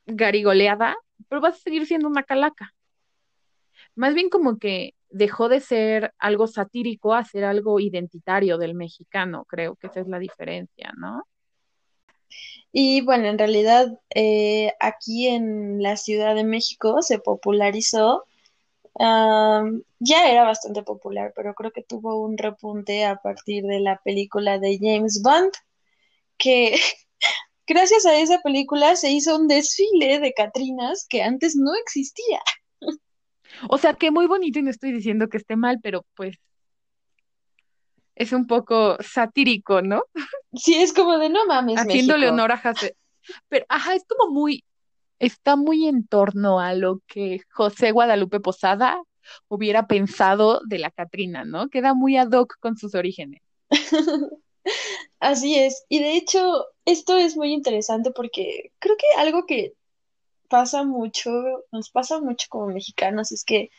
garigoleada, pero vas a seguir siendo una calaca. Más bien como que dejó de ser algo satírico a ser algo identitario del mexicano, creo que esa es la diferencia, ¿no? Y bueno, en realidad eh, aquí en la Ciudad de México se popularizó ya era bastante popular, pero creo que tuvo un repunte a partir de la película de James Bond, que gracias a esa película se hizo un desfile de Catrinas que antes no existía. O sea, que muy bonito y no estoy diciendo que esté mal, pero pues es un poco satírico, ¿no? Sí, es como de no mames, Haciéndole México. honor a José. Pero, ajá, es como muy, está muy en torno a lo que José Guadalupe Posada hubiera pensado de la Catrina, ¿no? Queda muy ad hoc con sus orígenes. Así es. Y de hecho, esto es muy interesante porque creo que algo que pasa mucho, nos pasa mucho como mexicanos, es que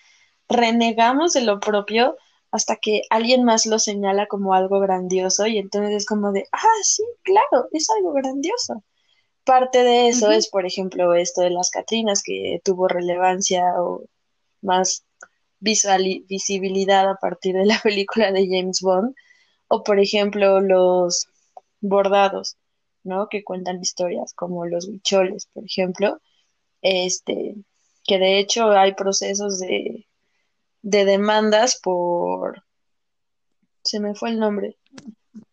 renegamos de lo propio hasta que alguien más lo señala como algo grandioso y entonces es como de, ah, sí, claro, es algo grandioso. Parte de eso es, por ejemplo, esto de las Catrinas, que tuvo relevancia o más visibilidad a partir de la película de James Bond, o por ejemplo los bordados, ¿no? Que cuentan historias, como los huicholes, por ejemplo, este, que de hecho hay procesos de, de demandas por, se me fue el nombre, Por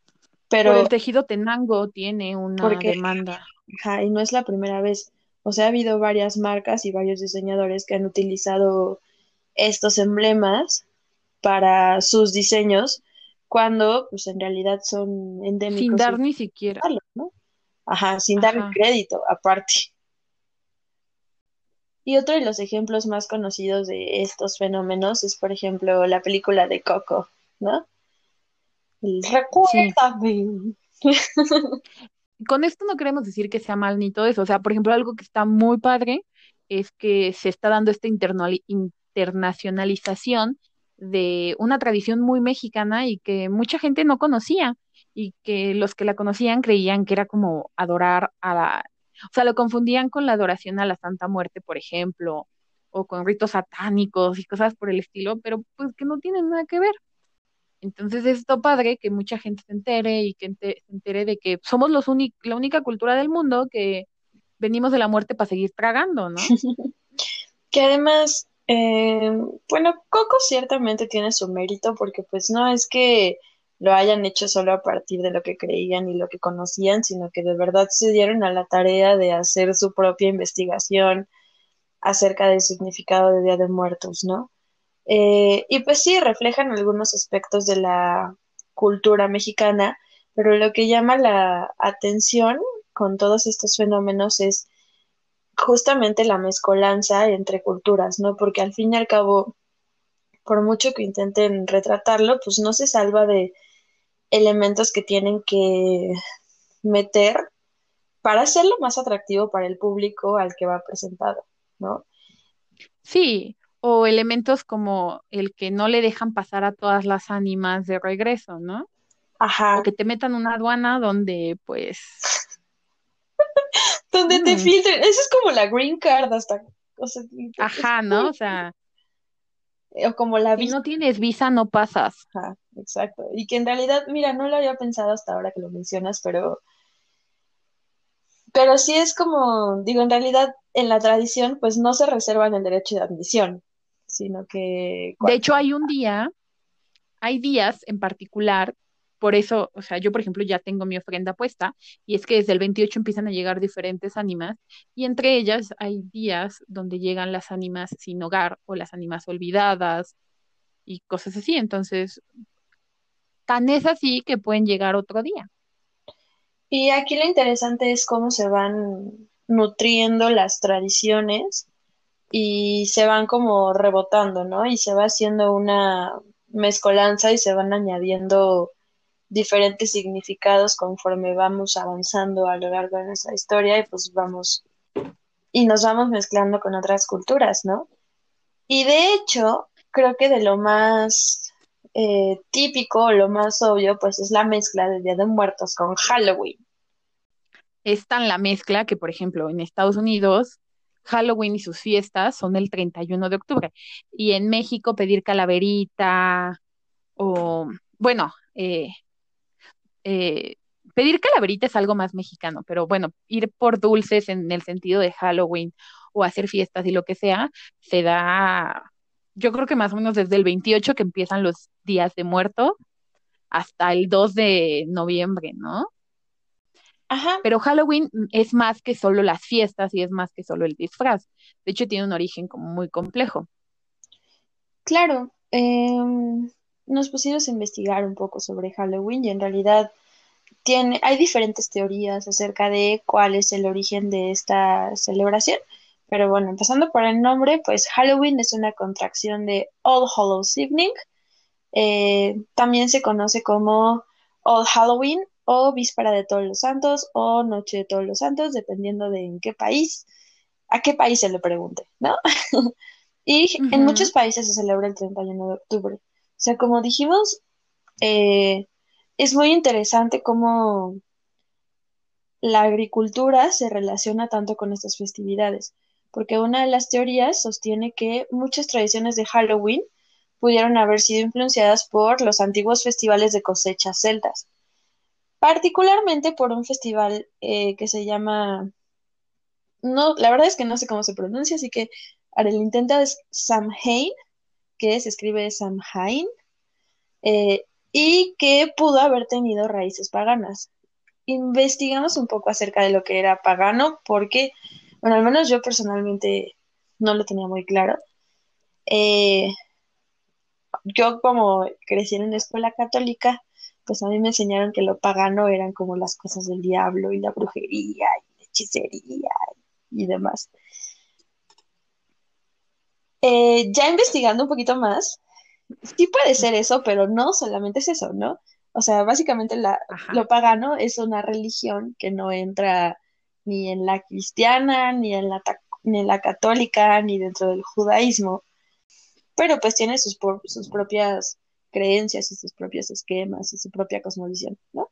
pero el tejido tenango tiene una porque demanda. Ajá, y no es la primera vez. O sea, ha habido varias marcas y varios diseñadores que han utilizado estos emblemas para sus diseños cuando, pues, en realidad son Sin endémicos dar y ni siquiera. Ajá, sin dar crédito, aparte. Y otro de los ejemplos más conocidos de estos fenómenos es, por ejemplo, la película de Coco, ¿no? El Sí. Recuérdame. Con esto no queremos decir que sea mal ni todo eso. O sea, por ejemplo, algo que está muy padre es que se está dando esta internacionalización de una tradición muy mexicana y que mucha gente no conocía y que los que la conocían creían que era como adorar a la... O sea, lo confundían con la adoración a la Santa Muerte, por ejemplo, o con ritos satánicos y cosas por el estilo, pero pues que no tienen nada que ver. Entonces es esto padre que mucha gente se entere y que se entere de que somos los la única cultura del mundo que venimos de la muerte para seguir tragando, ¿no? Que además, eh, bueno, Coco ciertamente tiene su mérito porque pues no es que lo hayan hecho solo a partir de lo que creían y lo que conocían, sino que de verdad se dieron a la tarea de hacer su propia investigación acerca del significado de Día de Muertos, ¿no? Eh, y pues sí, reflejan algunos aspectos de la cultura mexicana, pero lo que llama la atención con todos estos fenómenos es justamente la mezcolanza entre culturas, ¿no? Porque al fin y al cabo, por mucho que intenten retratarlo, pues no se salva de elementos que tienen que meter para hacerlo más atractivo para el público al que va presentado, ¿no? Sí, o elementos como el que no le dejan pasar a todas las ánimas de regreso, ¿no? O Ajá, que te metan una aduana donde, pues, donde te mm, filtren, eso es como la green card hasta, o sea, ajá, ¿no? O sea, o como la si visa, no tienes visa, no pasas. ajá, exacto, y que en realidad, mira, no lo había pensado hasta ahora que lo mencionas, pero Pero sí es como, digo, en realidad en la tradición, pues no se reservan el derecho de admisión, sino que... De hecho, hay un día, hay días en particular, por eso, o sea, yo por ejemplo ya tengo mi ofrenda puesta, y es que desde el 28 empiezan a llegar diferentes ánimas, y entre ellas hay días donde llegan las ánimas sin hogar o las ánimas olvidadas y cosas así, entonces, tan es así que pueden llegar otro día. Y aquí lo interesante es cómo se van nutriendo las tradiciones y se van como rebotando, ¿no? Y se va haciendo una mezcolanza y se van añadiendo diferentes significados conforme vamos avanzando a lo largo de nuestra historia y pues vamos y nos vamos mezclando con otras culturas, ¿no? Y de hecho, creo que de lo más eh, típico, lo más obvio, pues es la mezcla de Día de Muertos con Halloween. Es tan la mezcla que, por ejemplo, en Estados Unidos, Halloween y sus fiestas son el 31 de octubre. Y en México pedir calaverita o, bueno, eh, eh, pedir calaverita es algo más mexicano, pero bueno, ir por dulces en el sentido de Halloween o hacer fiestas y lo que sea, se da yo creo que más o menos desde el 28 que empiezan los días de muerto hasta el 2 de noviembre, ¿no? Ajá. Pero Halloween es más que solo las fiestas y es más que solo el disfraz. De hecho, tiene un origen como muy complejo. Claro, em, nos pusimos a investigar un poco sobre Halloween y en realidad tiene, hay diferentes teorías acerca de cuál es el origen de esta celebración. Pero bueno, empezando por el nombre, pues Halloween es una contracción de All Hallows Evening. Eh, también se conoce como All Halloween o Víspera de Todos los Santos o Noche de Todos los Santos, dependiendo de en qué país, a qué país se le pregunte, ¿no? y en muchos países se celebra el 31 de octubre. O sea, como dijimos, eh, es muy interesante cómo la agricultura se relaciona tanto con estas festividades porque una de las teorías sostiene que muchas tradiciones de Halloween pudieron haber sido influenciadas por los antiguos festivales de cosecha celtas, particularmente por un festival eh, que se llama, no, la verdad es que no sé cómo se pronuncia, así que el intento es Samhain, que se escribe Samhain, eh, y que pudo haber tenido raíces paganas. Investigamos un poco acerca de lo que era pagano, porque bueno, al menos yo personalmente no lo tenía muy claro. Eh, yo como crecí en una escuela católica, pues a mí me enseñaron que lo pagano eran como las cosas del diablo y la brujería y la hechicería y, demás. Eh, ya investigando un poquito más, sí puede ser eso, pero no solamente es eso, ¿no? O sea, básicamente lo pagano es una religión que no entra ni en la cristiana, ni en la, ni en la católica, ni dentro del judaísmo, pero pues tiene sus, sus propias creencias y sus propios esquemas y su propia cosmovisión, ¿no?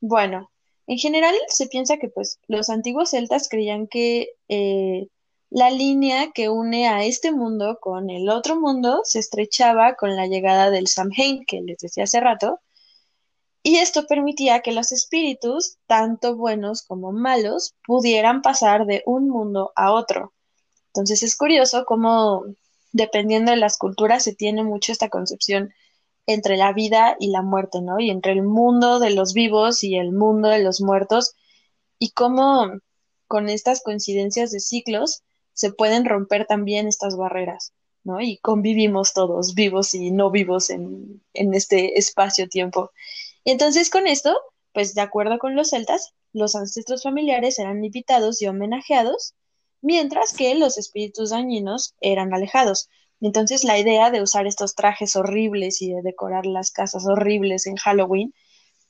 Bueno, en general se piensa que pues los antiguos celtas creían que eh, la línea que une a este mundo con el otro mundo se estrechaba con la llegada del Samhain, que les decía hace rato, y esto permitía que los espíritus, tanto buenos como malos, pudieran pasar de un mundo a otro. Entonces es curioso cómo, dependiendo de las culturas, se tiene mucho esta concepción entre la vida y la muerte, ¿no? Y entre el mundo de los vivos y el mundo de los muertos, y cómo con estas coincidencias de ciclos se pueden romper también estas barreras, ¿no? Y convivimos todos, vivos y no vivos en, en este espacio-tiempo. Entonces con esto, pues de acuerdo con los celtas, los ancestros familiares eran invitados y homenajeados, mientras que los espíritus dañinos eran alejados. Entonces la idea de usar estos trajes horribles y de decorar las casas horribles en Halloween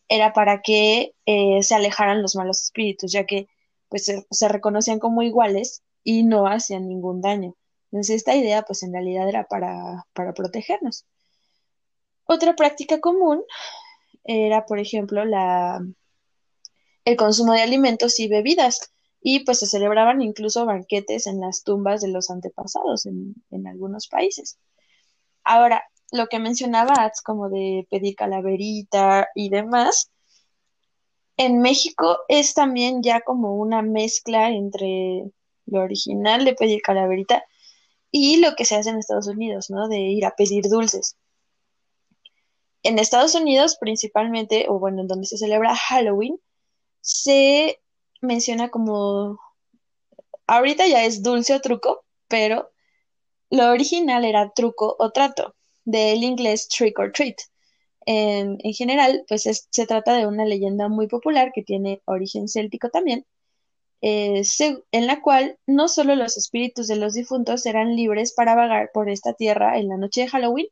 era para que eh, se alejaran los malos espíritus, ya que pues se, reconocían como iguales y no hacían ningún daño. Entonces esta idea pues en realidad era para, para protegernos. Otra práctica común era, por ejemplo, la, el consumo de alimentos y bebidas. Y pues se celebraban incluso banquetes en las tumbas de los antepasados en, en algunos países. Ahora, lo que mencionaba como de pedir calaverita y demás, en México es también ya como una mezcla entre lo original de pedir calaverita y lo que se hace en Estados Unidos, ¿no? De ir a pedir dulces. En Estados Unidos, principalmente, o bueno, en donde se celebra Halloween, se menciona como, ahorita ya es dulce o truco, pero lo original era truco o trato, del inglés trick or treat. En, en general, pues se trata de una leyenda muy popular que tiene origen céltico también, eh, en la cual no solo los espíritus de los difuntos eran libres para vagar por esta tierra en la noche de Halloween,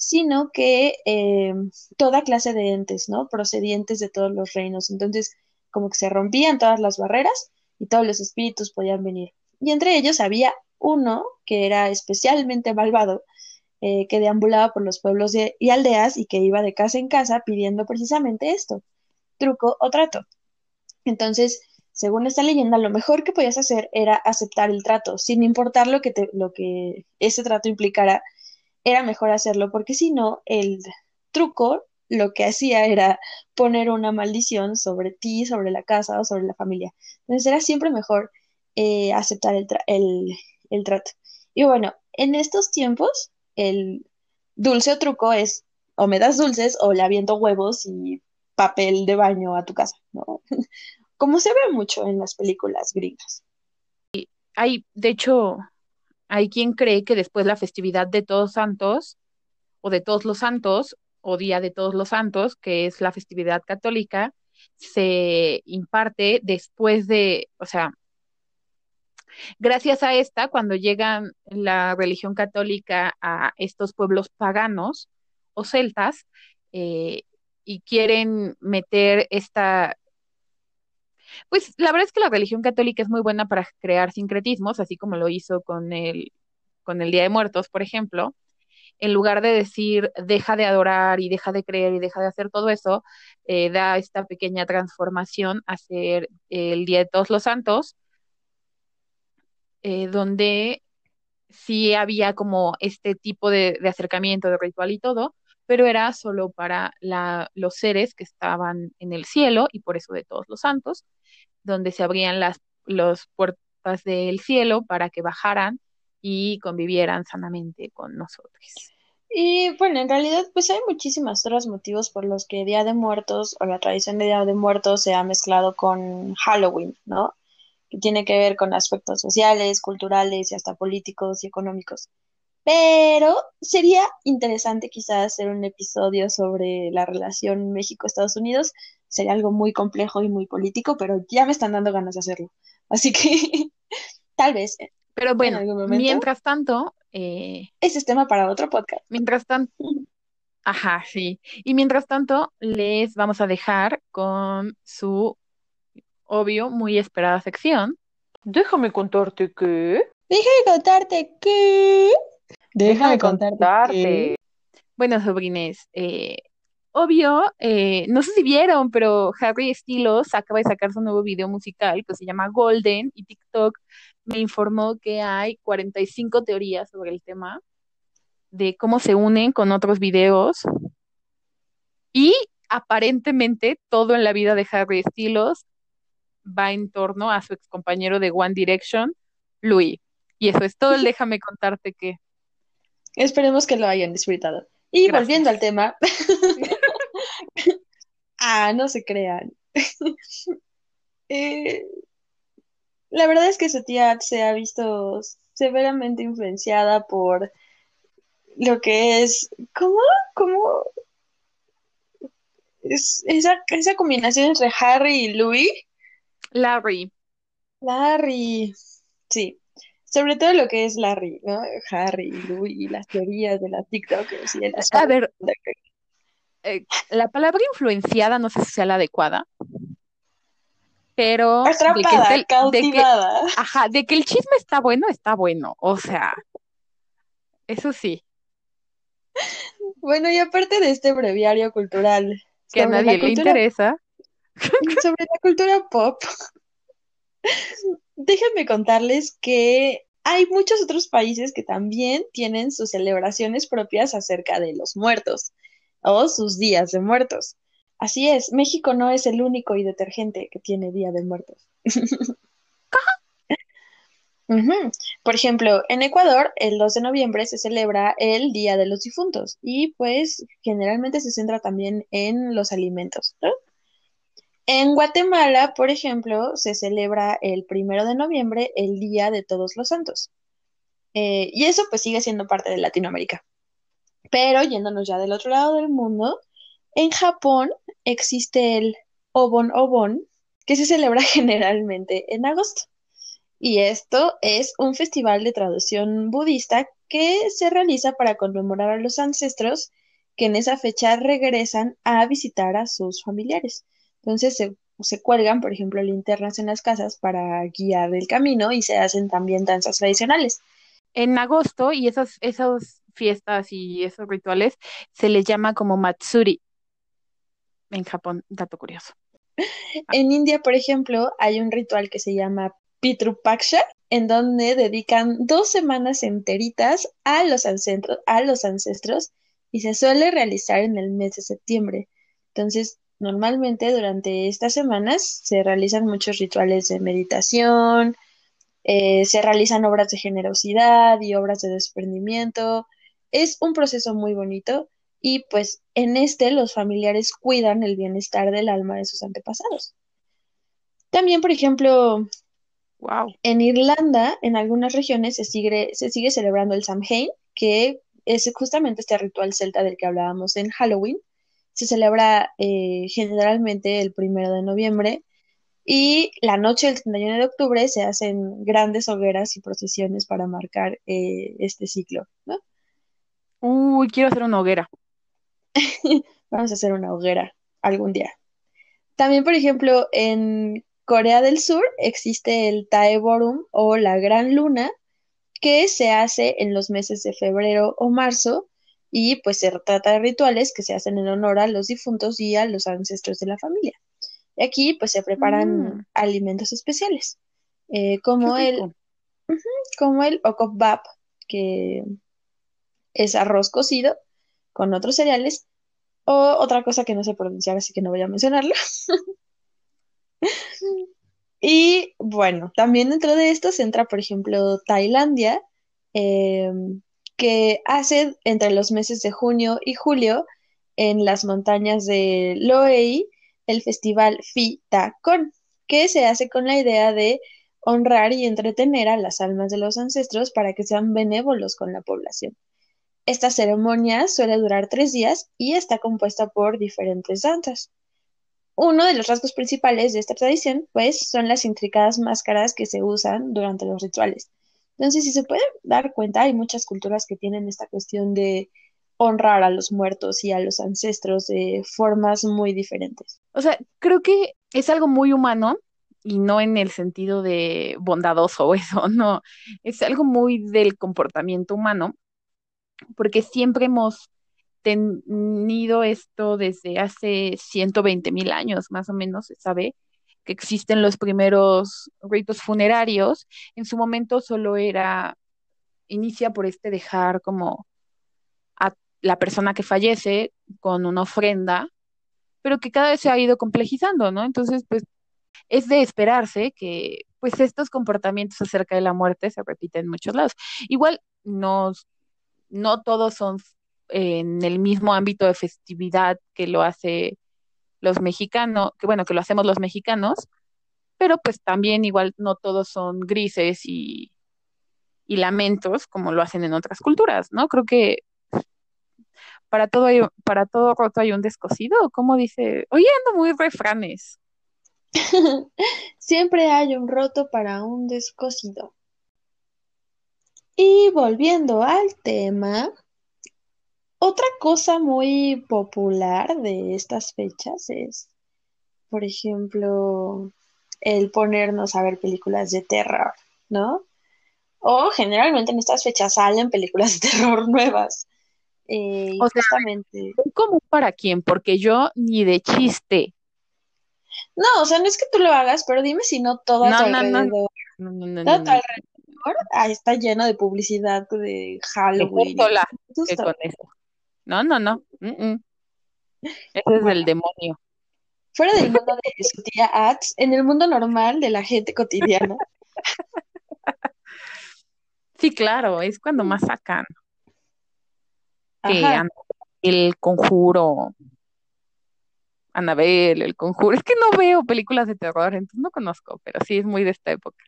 sino que eh, toda clase de entes, ¿no? Procedientes de todos los reinos. Entonces, como que se rompían todas las barreras y todos los espíritus podían venir. Y entre ellos había uno que era especialmente malvado, eh, que deambulaba por los pueblos y aldeas y que iba de casa en casa pidiendo precisamente esto, truco o trato. Entonces, según esta leyenda, lo mejor que podías hacer era aceptar el trato, sin importar lo que, lo que ese trato implicara, era mejor hacerlo, porque si no, el truco lo que hacía era poner una maldición sobre ti, sobre la casa o sobre la familia. Entonces era siempre mejor eh, aceptar el, el trato. Y bueno, en estos tiempos, el dulce o truco es o me das dulces o le aviento huevos y papel de baño a tu casa, ¿no? como se ve mucho en las películas gringas. Hay, de hecho, hay quien cree que después la festividad de Todos Santos o de Todos los Santos o Día de Todos los Santos, que es la festividad católica, se imparte después de, o sea, gracias a esta, cuando llega la religión católica a estos pueblos paganos o celtas eh, y quieren meter esta pues la verdad es que la religión católica es muy buena para crear sincretismos, así como lo hizo con el, con el Día de Muertos, por ejemplo. En lugar de decir deja de adorar y deja de creer y deja de hacer todo eso, eh, da esta pequeña transformación a ser el Día de Todos los Santos, eh, donde sí había como este tipo de, acercamiento, de ritual y todo, pero era solo para los seres que estaban en el cielo y por eso de todos los santos, donde se abrían las los puertas del cielo para que bajaran y convivieran sanamente con nosotros. Y bueno, en realidad pues hay muchísimos otros motivos por los que Día de Muertos o la tradición de Día de Muertos se ha mezclado con Halloween, ¿no? Que tiene que ver con aspectos sociales, culturales y hasta políticos y económicos. Pero sería interesante quizás hacer un episodio sobre la relación México-Estados Unidos. Sería algo muy complejo y muy político, pero ya me están dando ganas de hacerlo. Así que tal vez. Pero bueno, mientras tanto... Eh, ese es tema para otro podcast. Mientras tanto... Ajá, sí. Y mientras tanto, les vamos a dejar con su obvio, muy esperada sección. Déjame contarte que... Déjame contarte que... Déjame contarte. Bueno, sobrines, eh, obvio, eh, no sé si vieron, pero Harry Styles acaba de sacar su nuevo video musical que se llama Golden y TikTok me informó que hay 45 teorías sobre el tema de cómo se unen con otros videos y aparentemente todo en la vida de Harry Styles va en torno a su ex compañero de One Direction, Louis. Y eso es todo el déjame contarte que Esperemos que lo hayan disfrutado. Y volviendo al tema. ah, no se crean. Eh, la verdad es que su tía se ha visto severamente influenciada por lo que es. ¿Cómo? ¿Cómo? Es esa, esa combinación entre Harry y Louis. Larry. Larry. Sí sobre todo lo que es Larry, ¿no? Harry, Louis, y las teorías de las TikTokers y de las... A ver, eh, la palabra influenciada no sé si sea la adecuada, pero... Atrapada, de que, cautivada. De que, ajá, de que el chisme está bueno, está bueno, o sea, eso sí. Bueno, y aparte de este breviario cultural... Que a nadie le interesa. Sobre la cultura pop. Déjenme contarles que hay muchos otros países que también tienen sus celebraciones propias acerca de los muertos o sus días de muertos. Así es, México no es el único y detergente que tiene Día de Muertos. Por ejemplo, en Ecuador, el 2 de noviembre se celebra el Día de los Difuntos y pues generalmente se centra también en los alimentos. En Guatemala, por ejemplo, se celebra el primero de noviembre el Día de Todos los Santos. Eh, y eso pues sigue siendo parte de Latinoamérica. Pero yéndonos ya del otro lado del mundo, en Japón existe el Obon Obon, que se celebra generalmente en agosto. Y esto es un festival de tradición budista que se realiza para conmemorar a los ancestros que en esa fecha regresan a visitar a sus familiares. Entonces se, se cuelgan, por ejemplo, linternas en las casas para guiar el camino y se hacen también danzas tradicionales. En agosto, y esas, esas fiestas y esos rituales se les llama como Matsuri en Japón, dato curioso. En India, por ejemplo, hay un ritual que se llama Pitru Paksha, en donde dedican dos semanas enteritas a los, ancestros, a los ancestros y se suele realizar en el mes de septiembre. Entonces, normalmente durante estas semanas se realizan muchos rituales de meditación, eh, se realizan obras de generosidad y obras de desprendimiento. Es un proceso muy bonito y pues en este los familiares cuidan el bienestar del alma de sus antepasados. También, por ejemplo, Wow. en Irlanda, en algunas regiones se sigue, se sigue celebrando el Samhain, que es justamente este ritual celta del que hablábamos en Halloween. Se celebra eh, generalmente el primero de noviembre y la noche del 31 de octubre se hacen grandes hogueras y procesiones para marcar eh, este ciclo, ¿no? Uy, quiero hacer una hoguera. Vamos a hacer una hoguera algún día. También, por ejemplo, en Corea del Sur existe el Taeborum o la Gran Luna, que se hace en los meses de febrero o marzo y pues se trata de rituales que se hacen en honor a los difuntos y a los ancestros de la familia. Y aquí pues se preparan Mm. alimentos especiales, eh, como el, rico. como el okopbap, que es arroz cocido con otros cereales, o otra cosa que no sé pronunciar, así que no voy a mencionarlo. Y bueno, también dentro de esto entra, por ejemplo, Tailandia, eh, que hace entre los meses de junio y julio en las montañas de Loei el festival Phi Ta Khon, que se hace con la idea de honrar y entretener a las almas de los ancestros para que sean benévolos con la población. Esta ceremonia suele durar tres días y está compuesta por diferentes danzas. Uno de los rasgos principales de esta tradición, pues, son las intricadas máscaras que se usan durante los rituales. Entonces, si se pueden dar cuenta, hay muchas culturas que tienen esta cuestión de honrar a los muertos y a los ancestros de formas muy diferentes. O sea, creo que es algo muy humano y no en el sentido de bondadoso o eso, no, es algo muy del comportamiento humano, porque siempre hemos tenido esto desde hace 120 mil años, más o menos, se sabe que existen los primeros ritos funerarios. En su momento solo era, inicia por este dejar como a la persona que fallece con una ofrenda, pero que cada vez se ha ido complejizando, ¿no? Entonces, pues es de esperarse que pues estos comportamientos acerca de la muerte se repiten en muchos lados. Igual no, no todos son en el mismo ámbito de festividad que lo hace los mexicanos, que bueno, que lo hacemos los mexicanos, pero pues también igual no todos son grises y, y lamentos como lo hacen en otras culturas, ¿no? Creo que para todo hay, para todo roto hay un descosido, ¿cómo dice? Oye, ando muy refranes. Siempre hay un roto para un descosido. Y volviendo al tema, otra cosa muy popular de estas fechas es, por ejemplo, el ponernos a ver películas de terror, ¿no? O generalmente en estas fechas salen películas de terror nuevas. Eh, O sea, justamente, ¿muy común para quién? Porque yo ni de chiste. no, o sea, no es que tú lo hagas, pero dime si no todo a tu No, no, no, alrededor, no, no, no, todo a no, tu no. Ah, está lleno de publicidad de Halloween sola con eso. No, no, no. mm, mm. Ese es Bueno, del demonio. fuera del mundo de su tía Ads, en el mundo normal de la gente cotidiana, Sí, claro, es cuando más sacan. Que el conjuro, Annabelle, el conjuro. Es que no veo películas de terror, entonces no conozco, pero sí es muy de esta época.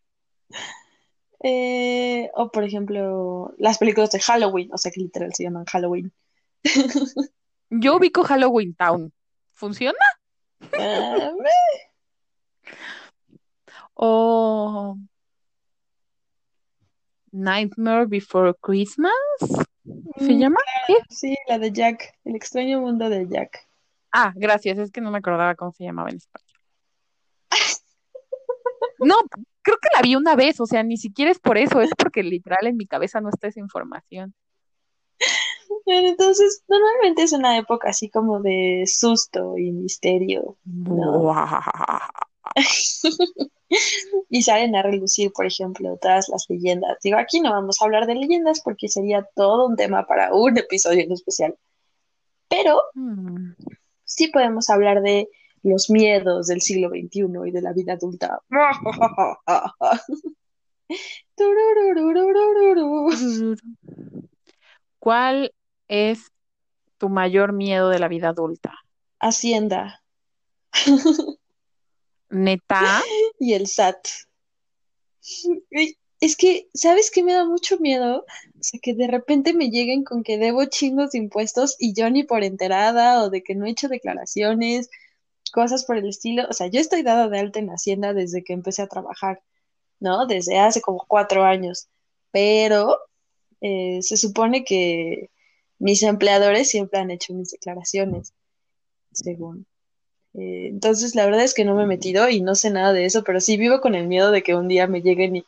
Eh, o por ejemplo, las películas de Halloween, o sea que literal se llaman Halloween. Yo ubico Halloween Town. ¿Funciona? Ah, O Nightmare Before Christmas, ¿se mm, llama? ¿Sí? sí, la de Jack, el extraño mundo de Jack. Ah, gracias, es que no me acordaba cómo se llamaba en español. No, creo que la vi una vez, o sea, ni siquiera es por eso, es porque literal en mi cabeza no está esa información. Entonces, normalmente es una época así como de susto y misterio, ¿no? Y salen a relucir, por ejemplo, todas las leyendas. Digo, aquí no vamos a hablar de leyendas porque sería todo un tema para un episodio en especial. Pero Hmm. sí podemos hablar de los miedos del siglo XXI y de la vida adulta. ¿Cuál es tu mayor miedo de la vida adulta? Hacienda ¿Neta? y el SAT. Es que, ¿sabes qué me da mucho miedo? O sea, que de repente me lleguen con que debo chingos de impuestos y yo ni por enterada o de que no he hecho declaraciones, cosas por el estilo. O sea, yo estoy dada de alta en Hacienda desde que empecé a trabajar, ¿no? Desde hace como cuatro años. Pero eh, se supone que mis empleadores siempre han hecho mis declaraciones, según. Eh, entonces, la verdad es que no me he metido y no sé nada de eso, pero sí vivo con el miedo de que un día me lleguen y,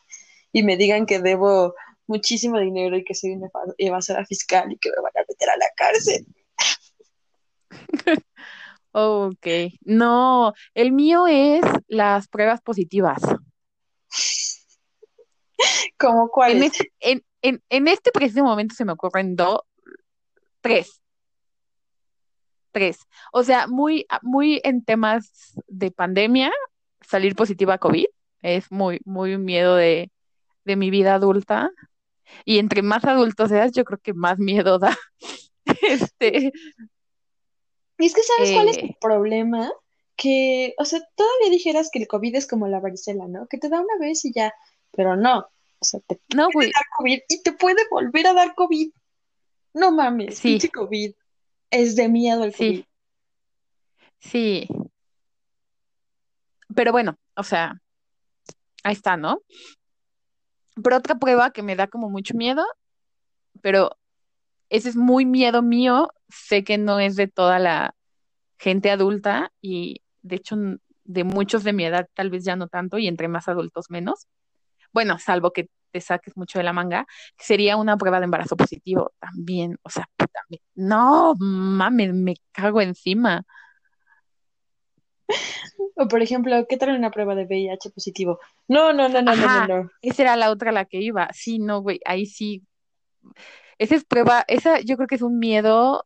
y me digan que debo muchísimo dinero y que soy una eva- evasora fiscal y que me van a meter a la cárcel. Ok. No, el mío es las pruebas positivas. ¿Cómo En cuáles? este, en, en, en este preciso momento se me ocurren dos, tres, tres. O sea, muy, muy en temas de pandemia, salir positiva a COVID es muy, muy un miedo de, de mi vida adulta. Y entre más adulto seas, yo creo que más miedo da. Este, Y es que, ¿sabes cuál es el eh, problema? Que, o sea, todavía dijeras que el COVID es como la varicela, ¿no? Que te da una vez y ya, pero no. O sea, te no, puede dar COVID y te puede volver a dar COVID. No mames, sí, pinche COVID. Es de miedo el COVID. sí, sí. Pero bueno, o sea, ahí está, ¿no? Pero otra prueba que me da como mucho miedo, pero ese es muy miedo mío, sé que no es de toda la gente adulta y de hecho de muchos de mi edad tal vez ya no tanto y entre más adultos menos. Bueno, salvo que te saques mucho de la manga, sería una prueba de embarazo positivo también, o sea, puta, me- no mames, me cago encima. O por ejemplo, ¿qué tal una prueba de VIH positivo? No, no, no, no, no, no, no. esa era la otra a la que iba. Sí, no, güey, ahí sí. Esa es prueba, esa yo creo que es un miedo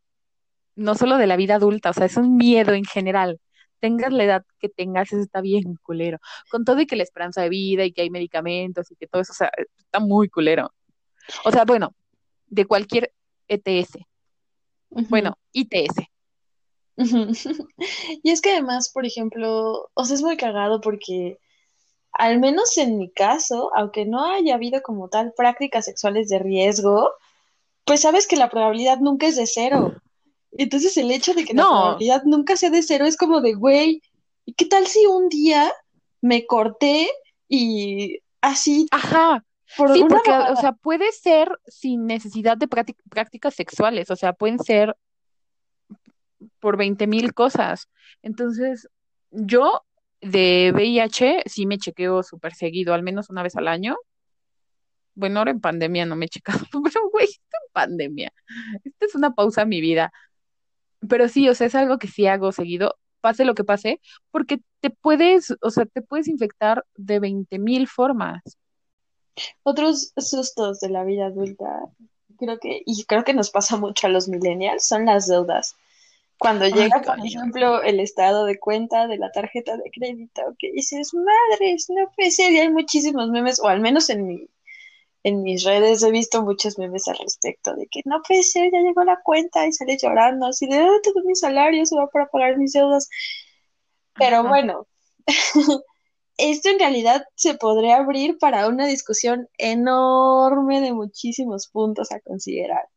no solo de la vida adulta, o sea, es un miedo en general. Tengas la edad que tengas, eso está bien culero. Con todo y que la esperanza de vida y que hay medicamentos y que todo eso, o sea, está muy culero. O sea, bueno, de cualquier ETS, bueno, ITS. Y es que además, por ejemplo, o sea, es muy cagado porque al menos en mi caso, aunque no haya habido como tal prácticas sexuales de riesgo, pues sabes que la probabilidad nunca es de cero. Entonces el hecho de que la No, probabilidad nunca sea de cero es como de, güey, ¿y qué tal si un día me corté y así ajá. por Sí, porque, o sea, puede ser sin necesidad de prácti- prácticas sexuales, o sea, pueden ser por 20 mil cosas. Entonces, yo de VIH sí me chequeo súper seguido, al menos una vez al año. Bueno, ahora en pandemia no me he checado, pero güey, esto en pandemia. Esta es una pausa en mi vida. Pero sí, o sea, es algo que sí hago seguido, pase lo que pase, porque te puedes, o sea, te puedes infectar de 20 mil formas. Otros sustos de la vida adulta, creo que, y creo que nos pasa mucho a los millennials, son las deudas. Cuando Ay, llega, por ejemplo, el estado de cuenta de la tarjeta de crédito, que dices, madres, no puede ser, y hay muchísimos memes, o al menos en mi, en mis redes he visto muchos memes al respecto de que no puede ser, ya llegó la cuenta y sale llorando, así de, oh, todo mi salario se va para pagar mis deudas. Pero Ajá. bueno, esto en realidad se podría abrir para una discusión enorme de muchísimos puntos a considerar.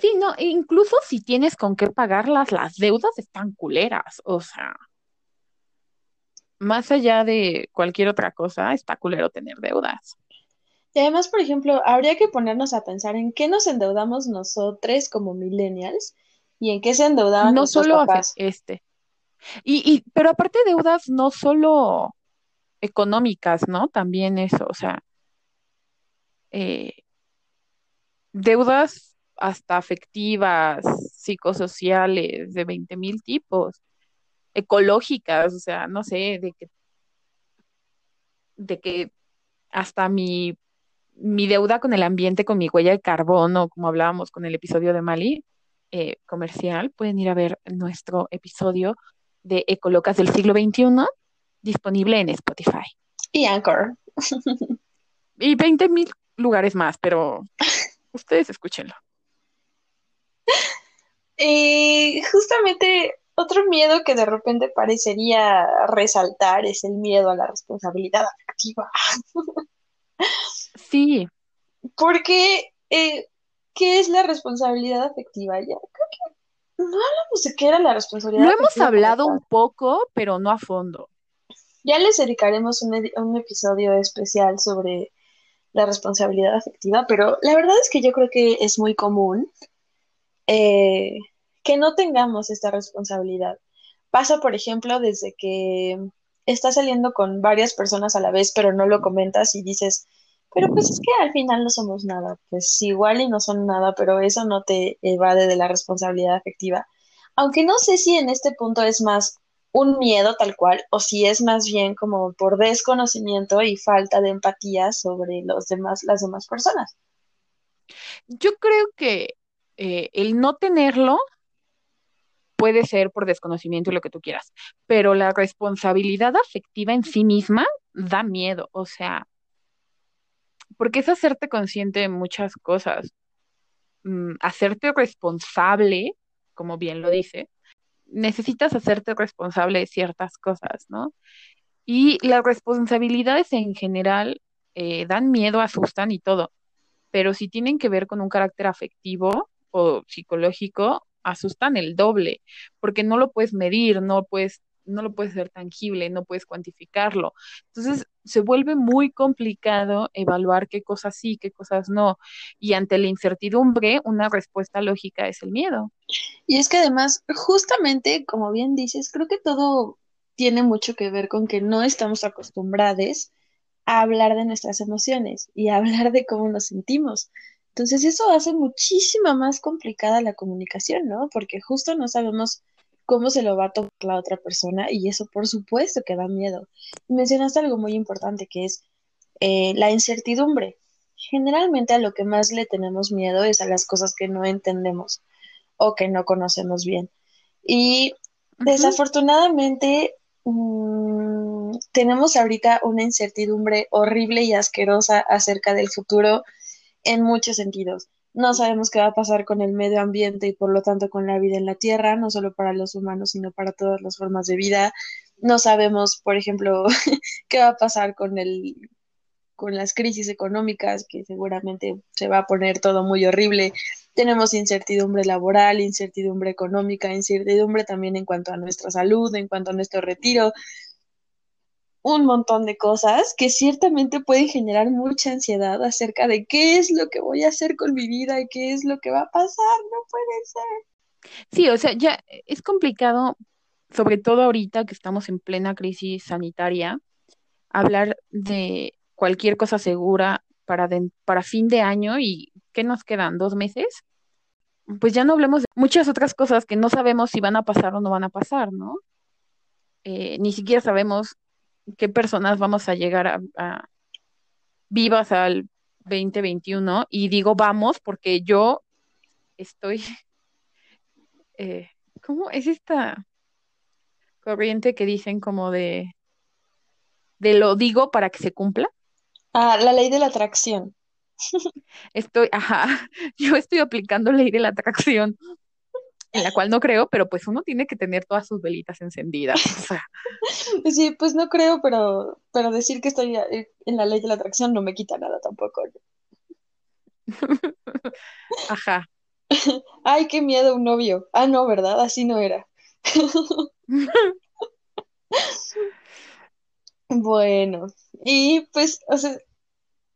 Sí, no, e incluso si tienes con qué pagarlas, las deudas están culeras, o sea, más allá de cualquier otra cosa, está culero tener deudas. Y además, por ejemplo, habría que ponernos a pensar en qué nos endeudamos nosotros como millennials y en qué se endeudaban No nuestros solo papás. este. Y, y, pero aparte deudas, no solo económicas, ¿no? También eso, o sea, eh, deudas hasta afectivas, psicosociales, de 20 mil tipos, ecológicas, o sea, no sé, de que, de que hasta mi, mi deuda con el ambiente, con mi huella de carbono, como hablábamos con el episodio de Mali, eh, comercial, pueden ir a ver nuestro episodio de Ecolocas del siglo XXI, disponible en Spotify. Y Anchor. Y 20 mil lugares más, pero ustedes escúchenlo. Y justamente otro miedo que de repente parecería resaltar es el miedo a la responsabilidad afectiva. Sí, Porque, eh, ¿qué es la responsabilidad afectiva? Ya creo que no hablamos de qué era la responsabilidad lo hemos hablado un poco, pero no a fondo. Ya les dedicaremos un, edi- un episodio especial sobre la responsabilidad afectiva, pero la verdad es que yo creo que es muy común eh, que no tengamos esta responsabilidad. Pasa, por ejemplo, desde que estás saliendo con varias personas a la vez, pero no lo comentas y dices, pero pues es que al final no somos nada, pues igual y no son nada, pero eso no te evade de la responsabilidad afectiva. Aunque no sé si en este punto es más un miedo tal cual o si es más bien como por desconocimiento y falta de empatía sobre los demás, las demás personas. Yo creo que eh, el no tenerlo puede ser por desconocimiento y lo que tú quieras, pero la responsabilidad afectiva en sí misma da miedo, o sea, porque es hacerte consciente de muchas cosas, mm, hacerte responsable, como bien lo dice, necesitas hacerte responsable de ciertas cosas, ¿no? Y las responsabilidades en general eh, dan miedo, asustan y todo, pero si tienen que ver con un carácter afectivo o psicológico, asustan el doble, porque no lo puedes medir, no puedes, no lo puedes ser tangible, no puedes cuantificarlo. Entonces se vuelve muy complicado evaluar qué cosas sí, qué cosas no. Y ante la incertidumbre, una respuesta lógica es el miedo. Y es que además, justamente, como bien dices, creo que todo tiene mucho que ver con que no estamos acostumbrados a hablar de nuestras emociones y a hablar de cómo nos sentimos. Entonces eso hace muchísimo más complicada la comunicación, ¿no? Porque justo no sabemos cómo se lo va a tomar la otra persona y eso por supuesto que da miedo. Y mencionaste algo muy importante que es eh, la incertidumbre. Generalmente a lo que más le tenemos miedo es a las cosas que no entendemos o que no conocemos bien. Y desafortunadamente mm, tenemos ahorita una incertidumbre horrible y asquerosa acerca del futuro en muchos sentidos. No sabemos qué va a pasar con el medio ambiente y por lo tanto con la vida en la Tierra, no solo para los humanos, sino para todas las formas de vida. No sabemos, por ejemplo, qué va a pasar con el, con las crisis económicas, que seguramente se va a poner todo muy horrible. Tenemos incertidumbre laboral, incertidumbre económica, incertidumbre también en cuanto a nuestra salud, en cuanto a nuestro retiro, un montón de cosas que ciertamente pueden generar mucha ansiedad acerca de qué es lo que voy a hacer con mi vida y qué es lo que va a pasar. No puede ser. Sí, o sea, ya es complicado, sobre todo ahorita que estamos en plena crisis sanitaria, hablar de cualquier cosa segura para, para fin de año y ¿qué nos quedan? ¿Dos meses? Pues ya no hablemos de muchas otras cosas que no sabemos si van a pasar o no van a pasar, ¿no? Eh, ni siquiera sabemos qué personas vamos a llegar a, a- vivas al 2021 y digo vamos porque yo estoy, eh, ¿cómo es esta corriente que dicen como de, de lo digo para que se cumpla? Ah, la ley de la atracción. Estoy, ajá, yo estoy aplicando ley de la atracción, en la cual no creo, pero pues uno tiene que tener todas sus velitas encendidas. O sea, Sí, pues no creo, pero, pero decir que estoy eh, en la ley de la atracción no me quita nada tampoco. ajá. Ay, qué miedo un novio. Ah, no, ¿verdad? Así no era. Bueno, y pues, o sea,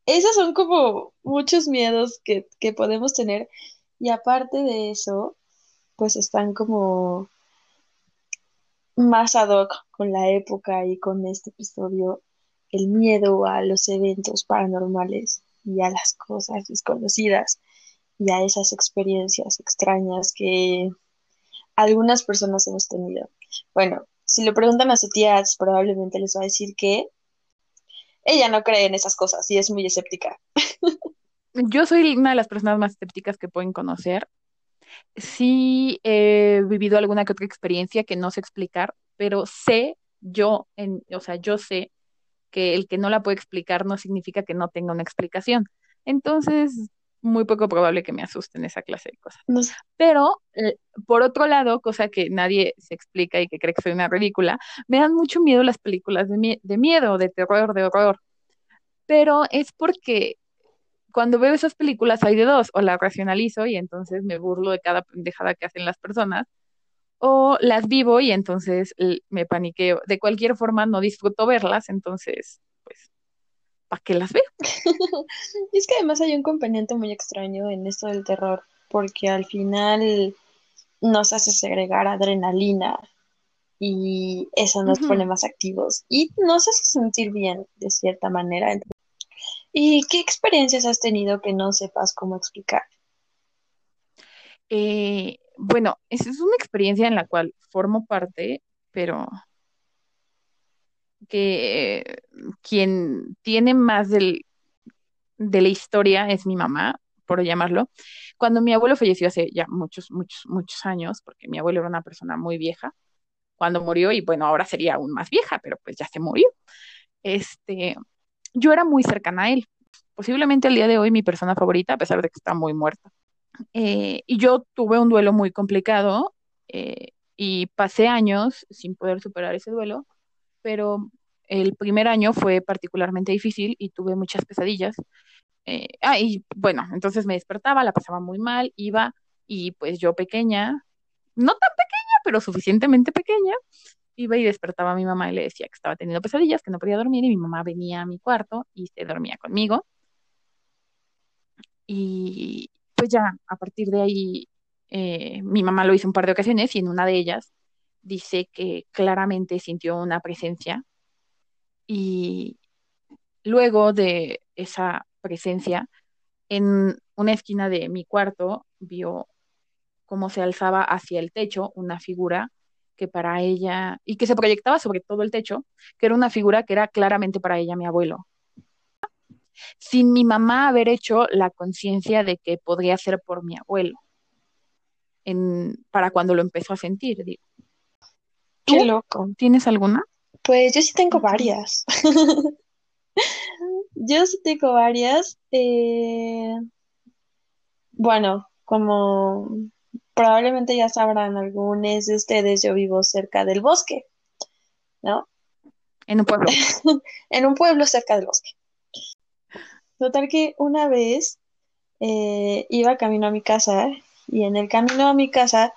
esos son como muchos miedos que, que podemos tener. Y aparte de eso, pues están como más ad hoc con la época y con este episodio, el miedo a los eventos paranormales y a las cosas desconocidas y a esas experiencias extrañas que algunas personas hemos tenido. Bueno, si le preguntan a su tía, probablemente les va a decir que ella no cree en esas cosas y es muy escéptica. Yo soy una de las personas más escépticas que pueden conocer. Sí he vivido alguna que otra experiencia que no sé explicar, pero sé yo, en, o sea, yo sé que el que no la puede explicar no significa que no tenga una explicación. Entonces, muy poco probable que me asusten esa clase de cosas. No sé. Pero, eh, por otro lado, cosa que nadie se explica y que cree que soy una ridícula, me dan mucho miedo las películas de miedo, de terror, de horror. Pero es porque cuando veo esas películas hay de dos, o las racionalizo y entonces me burlo de cada pendejada que hacen las personas, o las vivo y entonces me paniqueo. De cualquier forma, no disfruto verlas, entonces, pues, ¿para qué las veo? Y es que además hay un componente muy extraño en esto del terror, porque al final nos hace segregar adrenalina y eso nos Ujú. pone más activos y nos hace sentir bien de cierta manera. ¿Y qué experiencias has tenido que no sepas cómo explicar? Eh, bueno, esa es una experiencia en la cual formo parte, pero que quien tiene más del, de la historia es mi mamá, por llamarlo. Cuando mi abuelo falleció hace ya muchos, muchos, muchos años, porque mi abuelo era una persona muy vieja, cuando murió, y bueno, ahora sería aún más vieja, pero pues ya se murió. Este, yo era muy cercana a él, posiblemente al día de hoy mi persona favorita, a pesar de que está muy muerta. Eh, y yo tuve un duelo muy complicado eh, y pasé años sin poder superar ese duelo, pero el primer año fue particularmente difícil y tuve muchas pesadillas. Eh, ah, y bueno, entonces me despertaba, la pasaba muy mal, iba y pues yo pequeña, no tan pequeña, pero suficientemente pequeña, iba y despertaba a mi mamá y le decía que estaba teniendo pesadillas, que no podía dormir y mi mamá venía a mi cuarto y se dormía conmigo. Y pues ya, a partir de ahí, eh, mi mamá lo hizo un par de ocasiones y en una de ellas dice que claramente sintió una presencia y luego de esa presencia, en una esquina de mi cuarto vio cómo se alzaba hacia el techo una figura que para ella, y que se proyectaba sobre todo el techo, que era una figura que era claramente para ella mi abuelo. Sin mi mamá haber hecho la conciencia de que podría ser por mi abuelo, en, para cuando lo empezó a sentir, digo. Qué ¿Tú loco. tienes alguna? Pues yo sí tengo varias. Yo sí tengo varias. eh, bueno, como probablemente ya sabrán algunos de ustedes, yo vivo cerca del bosque, ¿no? En un pueblo. En un pueblo cerca del bosque. Total que una vez eh, iba camino a mi casa y en el camino a mi casa,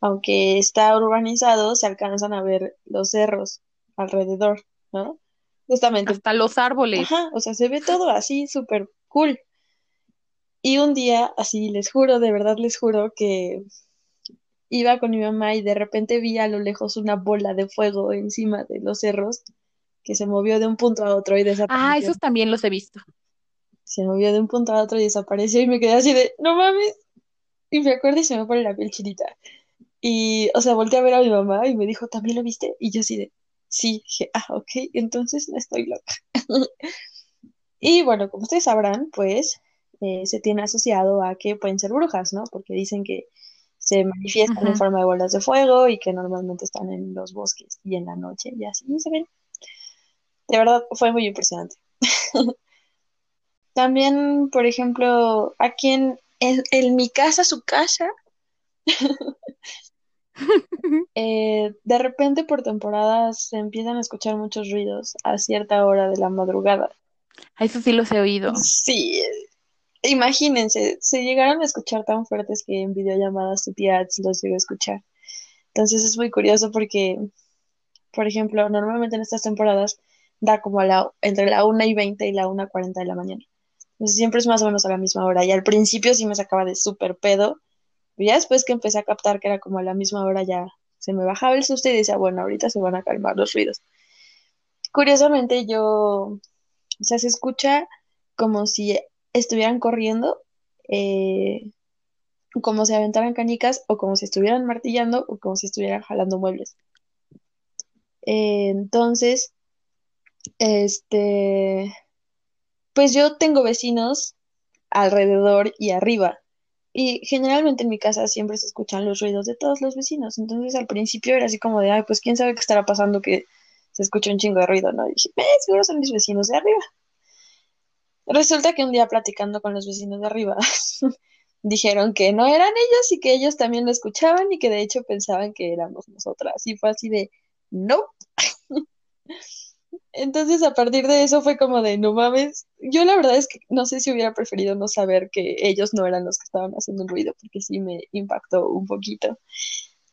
aunque está urbanizado, se alcanzan a ver los cerros alrededor, ¿no? Justamente Hasta los árboles. Ajá, o sea, se ve todo así súper cool. Y un día, así les juro, de verdad les juro que iba con mi mamá y de repente vi a lo lejos una bola de fuego encima de los cerros que se movió de un punto a otro y Ah, desapareció. esos también los he visto. Se movió de un punto a otro y desapareció y me quedé así de, no mames. Y me acuerdo y se me pone la piel chinita. Y, o sea, volteé a ver a mi mamá y me dijo, ¿también lo viste? Y yo así de, sí, dije, ah, ok, entonces no estoy loca. Y bueno, como ustedes sabrán, pues eh, se tiene asociado a que pueden ser brujas, ¿no? Porque dicen que se manifiestan en forma de bolas de fuego y que normalmente están en los bosques y en la noche y así se ven. De verdad, fue muy impresionante. También, por ejemplo, aquí en, en, en mi casa, su casa, eh, de repente por temporadas se empiezan a escuchar muchos ruidos a cierta hora de la madrugada. A eso sí los he oído. Sí, imagínense, se llegaron a escuchar tan fuertes que en videollamadas tu tía los llegó a escuchar. Entonces es muy curioso porque, por ejemplo, normalmente en estas temporadas da como a la, entre la 1 y 20 y la 1 y 40 de la mañana. Entonces siempre es más o menos a la misma hora. Y al principio sí me sacaba de súper pedo. Pero ya después que empecé a captar que era como a la misma hora ya se me bajaba el susto y decía, bueno, ahorita se van a calmar los ruidos. Curiosamente yo, o sea, se escucha como si estuvieran corriendo, eh, como si aventaran canicas o como si estuvieran martillando o como si estuvieran jalando muebles. Entonces, este, pues yo tengo vecinos alrededor y arriba. Y generalmente en mi casa siempre se escuchan los ruidos de todos los vecinos. Entonces al principio era así como de, ay, pues quién sabe qué estará pasando que se escucha un chingo de ruido, ¿no? Y dije, eh, seguro son mis vecinos de arriba. Resulta que un día platicando con los vecinos de arriba, dijeron que no eran ellos y que ellos también lo escuchaban y que de hecho pensaban que éramos nosotras. Y fue así de, no. Entonces, a partir de eso fue como de, no mames, yo la verdad es que no sé si hubiera preferido no saber que ellos no eran los que estaban haciendo el ruido, porque sí me impactó un poquito.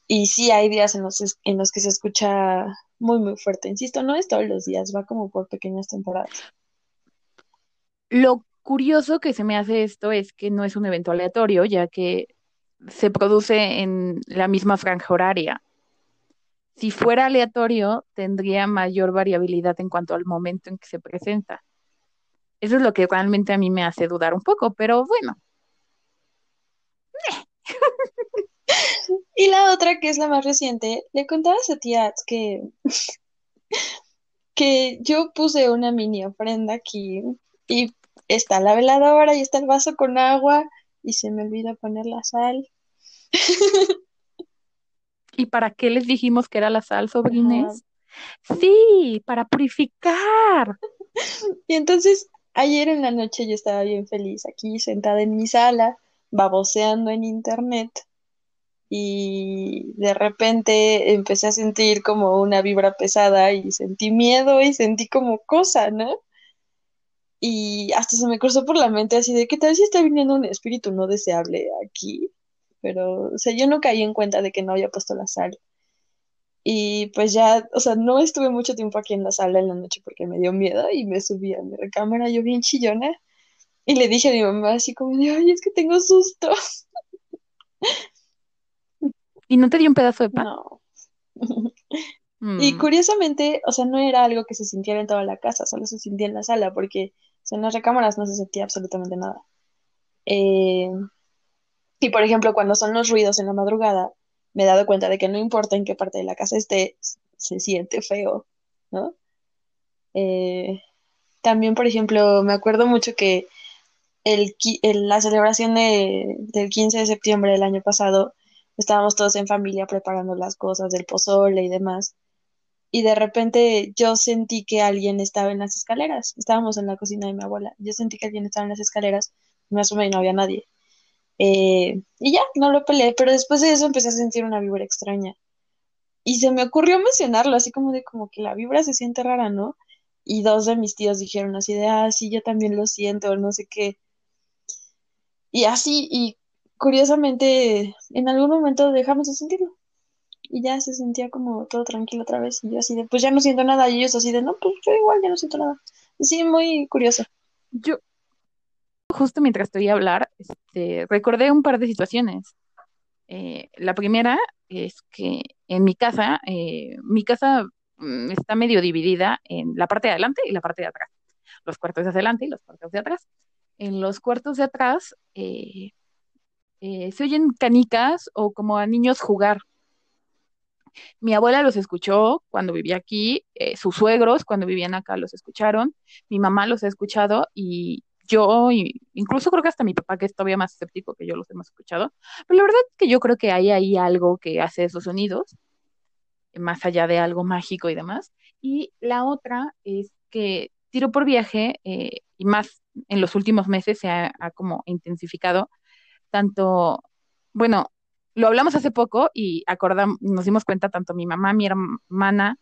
Y sí hay días en los, en los que se escucha muy, muy fuerte. Insisto, no es todos los días, va como por pequeñas temporadas. Lo curioso que se me hace esto es que no es un evento aleatorio, ya que se produce en la misma franja horaria. Si fuera aleatorio, tendría mayor variabilidad en cuanto al momento en que se presenta. Eso es lo que realmente a mí me hace dudar un poco, pero bueno. y la otra, que es la más reciente, le contaba a tía que, que yo puse una mini ofrenda aquí y está la veladora y está el vaso con agua y se me olvida poner la sal. ¿Y para qué les dijimos que era la sal, sobrines? Sí, para purificar. Y entonces, ayer en la noche yo estaba bien feliz aquí sentada en mi sala, baboseando en internet. Y de repente empecé a sentir como una vibra pesada y sentí miedo y sentí como cosa, ¿no? Y hasta se me cruzó por la mente así de, ¿qué tal si está viniendo un espíritu no deseable aquí? pero, o sea, yo no caí en cuenta de que no había puesto la sal. Y pues ya, o sea, no estuve mucho tiempo aquí en la sala en la noche porque me dio miedo y me subí a mi recámara, yo bien chillona, y le dije a mi mamá así como de, ay, es que tengo susto. ¿Y no te dio un pedazo de pan? No. Y Mm. curiosamente, o sea, no era algo que se sintiera en toda la casa, solo se sentía en la sala, porque en las recámaras no se sentía absolutamente nada. Eh, y por ejemplo, cuando son los ruidos en la madrugada, me he dado cuenta de que no importa en qué parte de la casa esté, se siente feo, ¿no? Eh, también, por ejemplo, me acuerdo mucho que el, el- la celebración de- del 15 de septiembre del año pasado, estábamos todos en familia preparando las cosas del pozole y demás. Y de repente yo sentí que alguien estaba en las escaleras. Estábamos en la cocina de mi abuela. Yo sentí que alguien estaba en las escaleras. Me asomé y no había nadie. Eh, y ya, no lo peleé, pero después de eso empecé a sentir una vibra extraña. Y se me ocurrió mencionarlo, así como de como que la vibra se siente rara, ¿no? Y dos de mis tíos dijeron así de, ah, sí, yo también lo siento, no sé qué. Y así, y curiosamente, en algún momento dejamos de sentirlo. Y ya se sentía como todo tranquilo otra vez. Y yo así de, pues ya no siento nada. Y ellos así de, no, pues yo igual ya no siento nada. Sí, muy curioso. Yo, justo mientras te oía hablar, este, recordé un par de situaciones. Eh, la primera es que en mi casa, eh, mi casa mm, está medio dividida en la parte de adelante y la parte de atrás. Los cuartos de adelante y los cuartos de atrás. En los cuartos de atrás eh, se oyen canicas o como a niños jugar. Mi abuela los escuchó cuando vivía aquí, eh, sus suegros cuando vivían acá los escucharon, mi mamá los ha escuchado y yo, incluso creo que hasta mi papá, que es todavía más escéptico que yo, los hemos escuchado. Pero la verdad es que yo creo que hay ahí algo que hace esos sonidos, más allá de algo mágico y demás. Y la otra es que tiro por viaje, eh, y más en los últimos meses se ha, ha como intensificado tanto, bueno, lo hablamos hace poco y acordamos, nos dimos cuenta tanto mi mamá, mi hermana,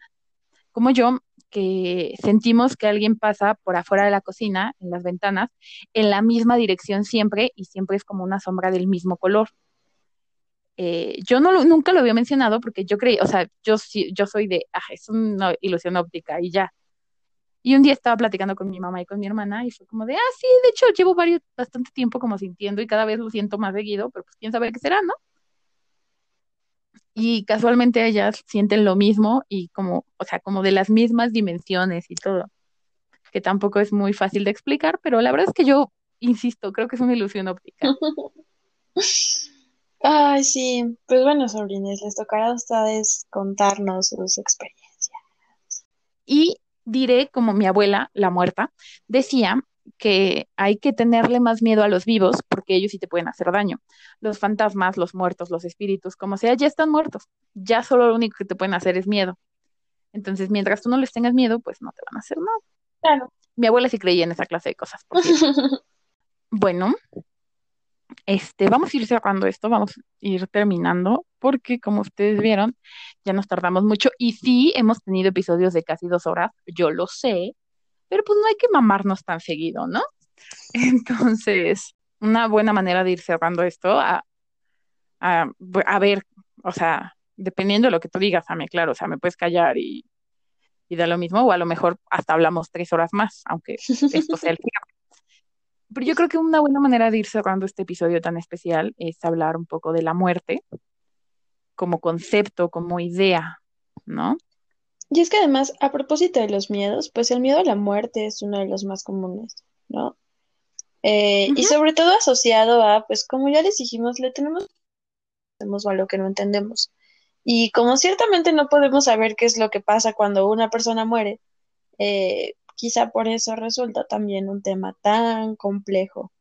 como yo, que sentimos que alguien pasa por afuera de la cocina, en las ventanas, en la misma dirección siempre y siempre es como una sombra del mismo color. Eh, yo no nunca lo había mencionado porque yo creí, o sea, yo, yo soy de, ah, es una ilusión óptica y ya. Y un día estaba platicando con mi mamá y con mi hermana y fue como de, ah, sí, de hecho llevo varios, bastante tiempo como sintiendo y cada vez lo siento más seguido, pero pues quién sabe qué será, ¿no? Y casualmente ellas sienten lo mismo y como, o sea, como de las mismas dimensiones y todo, que tampoco es muy fácil de explicar, pero la verdad es que yo insisto, creo que es una ilusión óptica. Ay, sí, pues bueno, sobrines, les tocará a ustedes contarnos sus experiencias. Y diré, como mi abuela, la muerta, decía que hay que tenerle más miedo a los vivos porque ellos sí te pueden hacer daño. Los fantasmas, los muertos, los espíritus, como sea, ya están muertos. Ya solo lo único que te pueden hacer es miedo. Entonces, mientras tú no les tengas miedo, pues no te van a hacer nada. Claro. Mi abuela sí creía en esa clase de cosas. bueno, este, vamos a ir cerrando esto, vamos a ir terminando, porque como ustedes vieron, ya nos tardamos mucho y sí hemos tenido episodios de casi dos horas, yo lo sé, pero pues no hay que mamarnos tan seguido, ¿no? Entonces, una buena manera de ir cerrando esto a, a, a ver, o sea, dependiendo de lo que tú digas, Ame, claro, o sea, me puedes callar y, y da lo mismo, o a lo mejor hasta hablamos tres horas más, aunque esto sea el cierre. Pero yo creo que una buena manera de ir cerrando este episodio tan especial es hablar un poco de la muerte como concepto, como idea, ¿no? Y es que además, a propósito de los miedos, pues el miedo a la muerte es uno de los más comunes, ¿no? Eh, y sobre todo asociado a, pues como ya les dijimos, le tenemos a lo que no entendemos. Y como ciertamente no podemos saber qué es lo que pasa cuando una persona muere, eh, quizá por eso resulta también un tema tan complejo.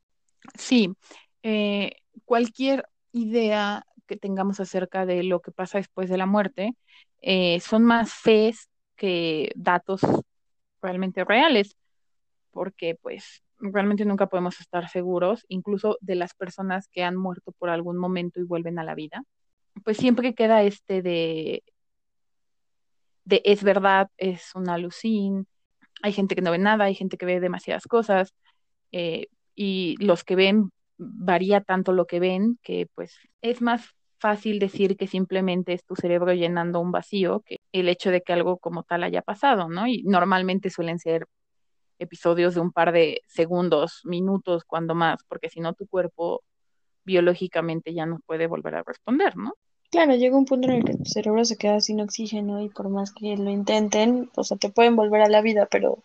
Sí, eh, cualquier idea que tengamos acerca de lo que pasa después de la muerte eh, son más fees que datos realmente reales, porque pues realmente nunca podemos estar seguros, incluso de las personas que han muerto por algún momento y vuelven a la vida, pues siempre queda este de, de es verdad, es una alucin, hay gente que no ve nada, hay gente que ve demasiadas cosas, eh, y los que ven varía tanto lo que ven que pues es más fácil decir que simplemente es tu cerebro llenando un vacío que el hecho de que algo como tal haya pasado, ¿no? Y normalmente suelen ser episodios de un par de segundos, minutos, cuando más, porque si no tu cuerpo biológicamente ya no puede volver a responder, ¿no? Claro, llega un punto en el que tu cerebro se queda sin oxígeno y por más que lo intenten, o sea, te pueden volver a la vida, pero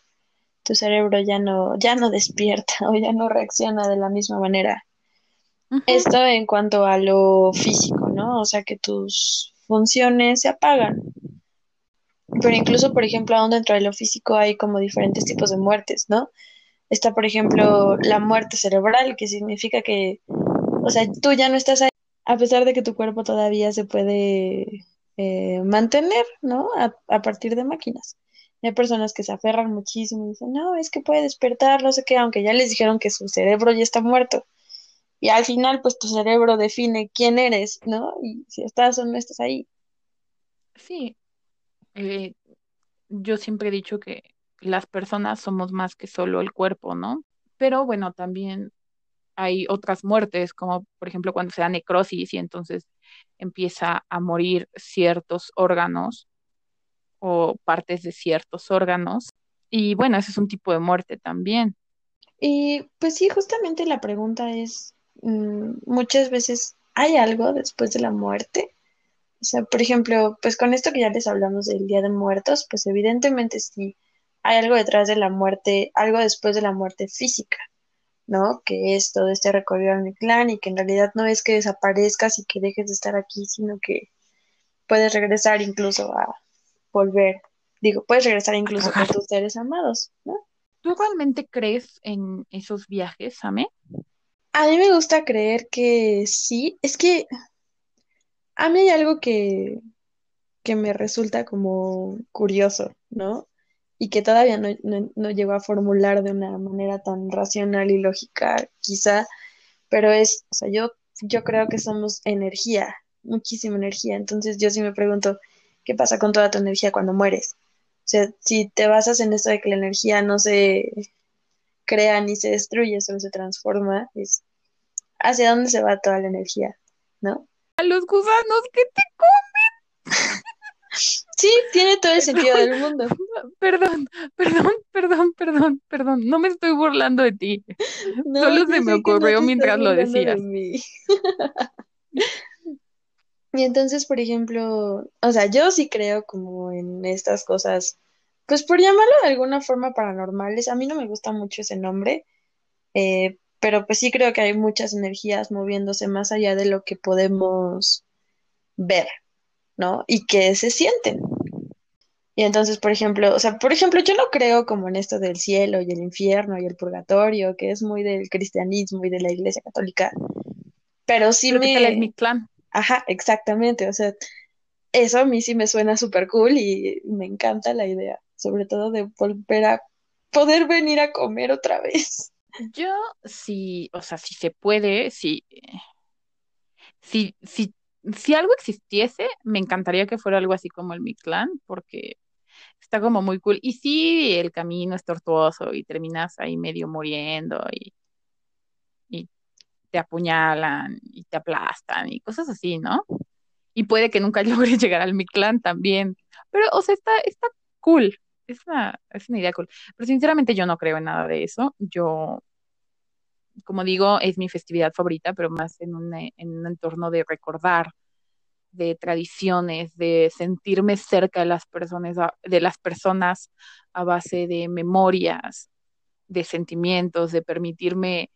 tu cerebro ya no, ya no despierta o ya no reacciona de la misma manera. Esto en cuanto a lo físico, ¿no? O sea, que tus funciones se apagan. Pero incluso, por ejemplo, aún dentro de lo físico hay como diferentes tipos de muertes, ¿no? Está, por ejemplo, la muerte cerebral, que significa que, o sea, tú ya no estás ahí, a pesar de que tu cuerpo todavía se puede eh, mantener, ¿no? A, partir de máquinas. Hay personas que se aferran muchísimo y dicen, no, es que puede despertar, no sé qué, aunque ya les dijeron que su cerebro ya está muerto. Y al final, pues tu cerebro define quién eres, ¿no? Y si estás o no estás ahí. Sí. Eh, yo siempre he dicho que las personas somos más que solo el cuerpo, ¿no? Pero bueno, también hay otras muertes, como por ejemplo cuando se da necrosis y entonces empieza a morir ciertos órganos o partes de ciertos órganos. Y bueno, ese es un tipo de muerte también. Y pues sí, justamente la pregunta es, muchas veces hay algo después de la muerte. O sea, por ejemplo, pues con esto que ya les hablamos del Día de Muertos, pues evidentemente sí hay algo detrás de la muerte, algo después de la muerte física, ¿no? Que es todo este recorrido al clan y que en realidad no es que desaparezcas y que dejes de estar aquí, sino que puedes regresar incluso a volver, digo, puedes regresar incluso con tus seres amados, ¿no? ¿Tú realmente crees en esos viajes, Ame? A mí me gusta creer que sí. Es que a mí hay algo que, que me resulta como curioso, ¿no? y que todavía no, no, no llego a formular de una manera tan racional y lógica, quizá, pero es, o sea, yo, yo creo que somos energía, muchísima energía, entonces yo sí me pregunto, ¿qué pasa con toda tu energía cuando mueres? O sea, si te basas en esto de que la energía no se crea ni se destruye, solo se transforma, es hacia dónde se va toda la energía, ¿no? A los gusanos que te comen. Sí, tiene todo el sentido del mundo. Perdón, perdón, perdón, perdón, perdón. No me estoy burlando de ti. No, Solo se me no ocurrió mientras lo de decías. mí. Y entonces, por ejemplo, o sea, yo sí creo como en estas cosas, pues por llamarlo de alguna forma paranormales. A mí no me gusta mucho ese nombre, eh, pero pues sí creo que hay muchas energías moviéndose más allá de lo que podemos ver, ¿no? Y que se sienten. Y entonces, por ejemplo, o sea, por ejemplo, yo no creo como en esto del cielo y el infierno y el purgatorio, que es muy del cristianismo y de la Iglesia Católica, pero sí Pero ¿qué tal es me, mi clan? ajá, exactamente, o sea, eso a mí sí me suena súper cool y me encanta la idea, sobre todo de volver a poder venir a comer otra vez. Yo sí, o sea, si se puede, si, si, si, si algo existiese, me encantaría que fuera algo así como el Mictlán, porque está como muy cool. Y sí, el camino es tortuoso y terminas ahí medio muriendo y, y te apuñalan y te aplastan y cosas así, ¿no? Y puede que nunca logres llegar al Mictlán también. Pero, o sea, está, está cool. Es una, es una idea cool. Pero sinceramente yo no creo en nada de eso. Yo, como digo, es mi festividad favorita, pero más en un, en un entorno de recordar, de tradiciones, de sentirme cerca de las personas, de las personas a base de memorias, de sentimientos, de permitirme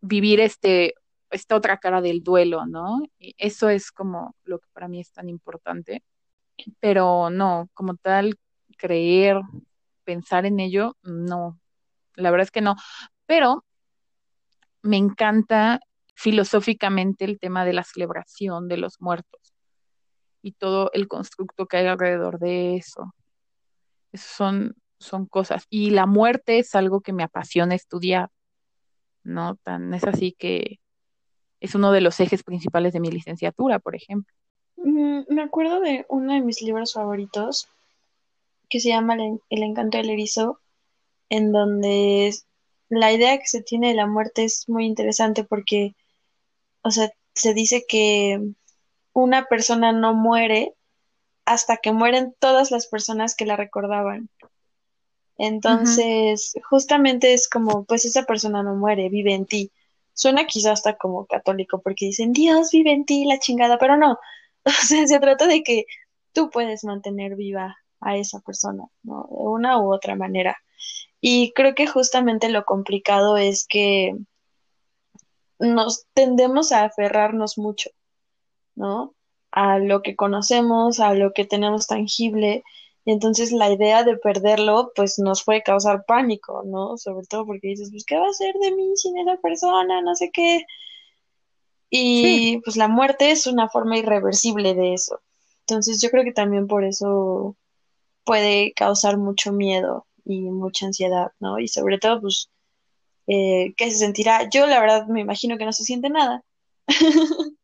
vivir este, esta otra cara del duelo, ¿no? Eso es como lo que para mí es tan importante. Pero no, como tal, creer, pensar en ello, no. La verdad es que no. Pero me encanta filosóficamente el tema de la celebración de los muertos y todo el constructo que hay alrededor de eso. Son, son cosas. Y la muerte es algo que me apasiona estudiar, ¿no? Tan, es así que es uno de los ejes principales de mi licenciatura, por ejemplo. Mm, Me acuerdo de uno de mis libros favoritos que se llama El, El encanto del erizo, en donde la idea que se tiene de la muerte es muy interesante porque, o sea, se dice que una persona no muere hasta que mueren todas las personas que la recordaban. Entonces, justamente es como, pues esa persona no muere, vive en ti. Suena quizás hasta como católico porque dicen, Dios vive en ti, la chingada, pero no. O sea, se trata de que tú puedes mantener viva a esa persona, ¿no? De una u otra manera. Y creo que justamente lo complicado es que nos tendemos a aferrarnos mucho, ¿no? A lo que conocemos, a lo que tenemos tangible. Y entonces la idea de perderlo, pues nos puede causar pánico, ¿no? Sobre todo porque dices, pues, ¿qué va a ser de mí sin esa persona? No sé qué. Sí, Y pues la muerte es una forma irreversible de eso. Entonces yo creo que también por eso puede causar mucho miedo y mucha ansiedad, ¿no? Y sobre todo, pues, eh, ¿qué se sentirá? Yo la verdad me imagino que no se siente nada,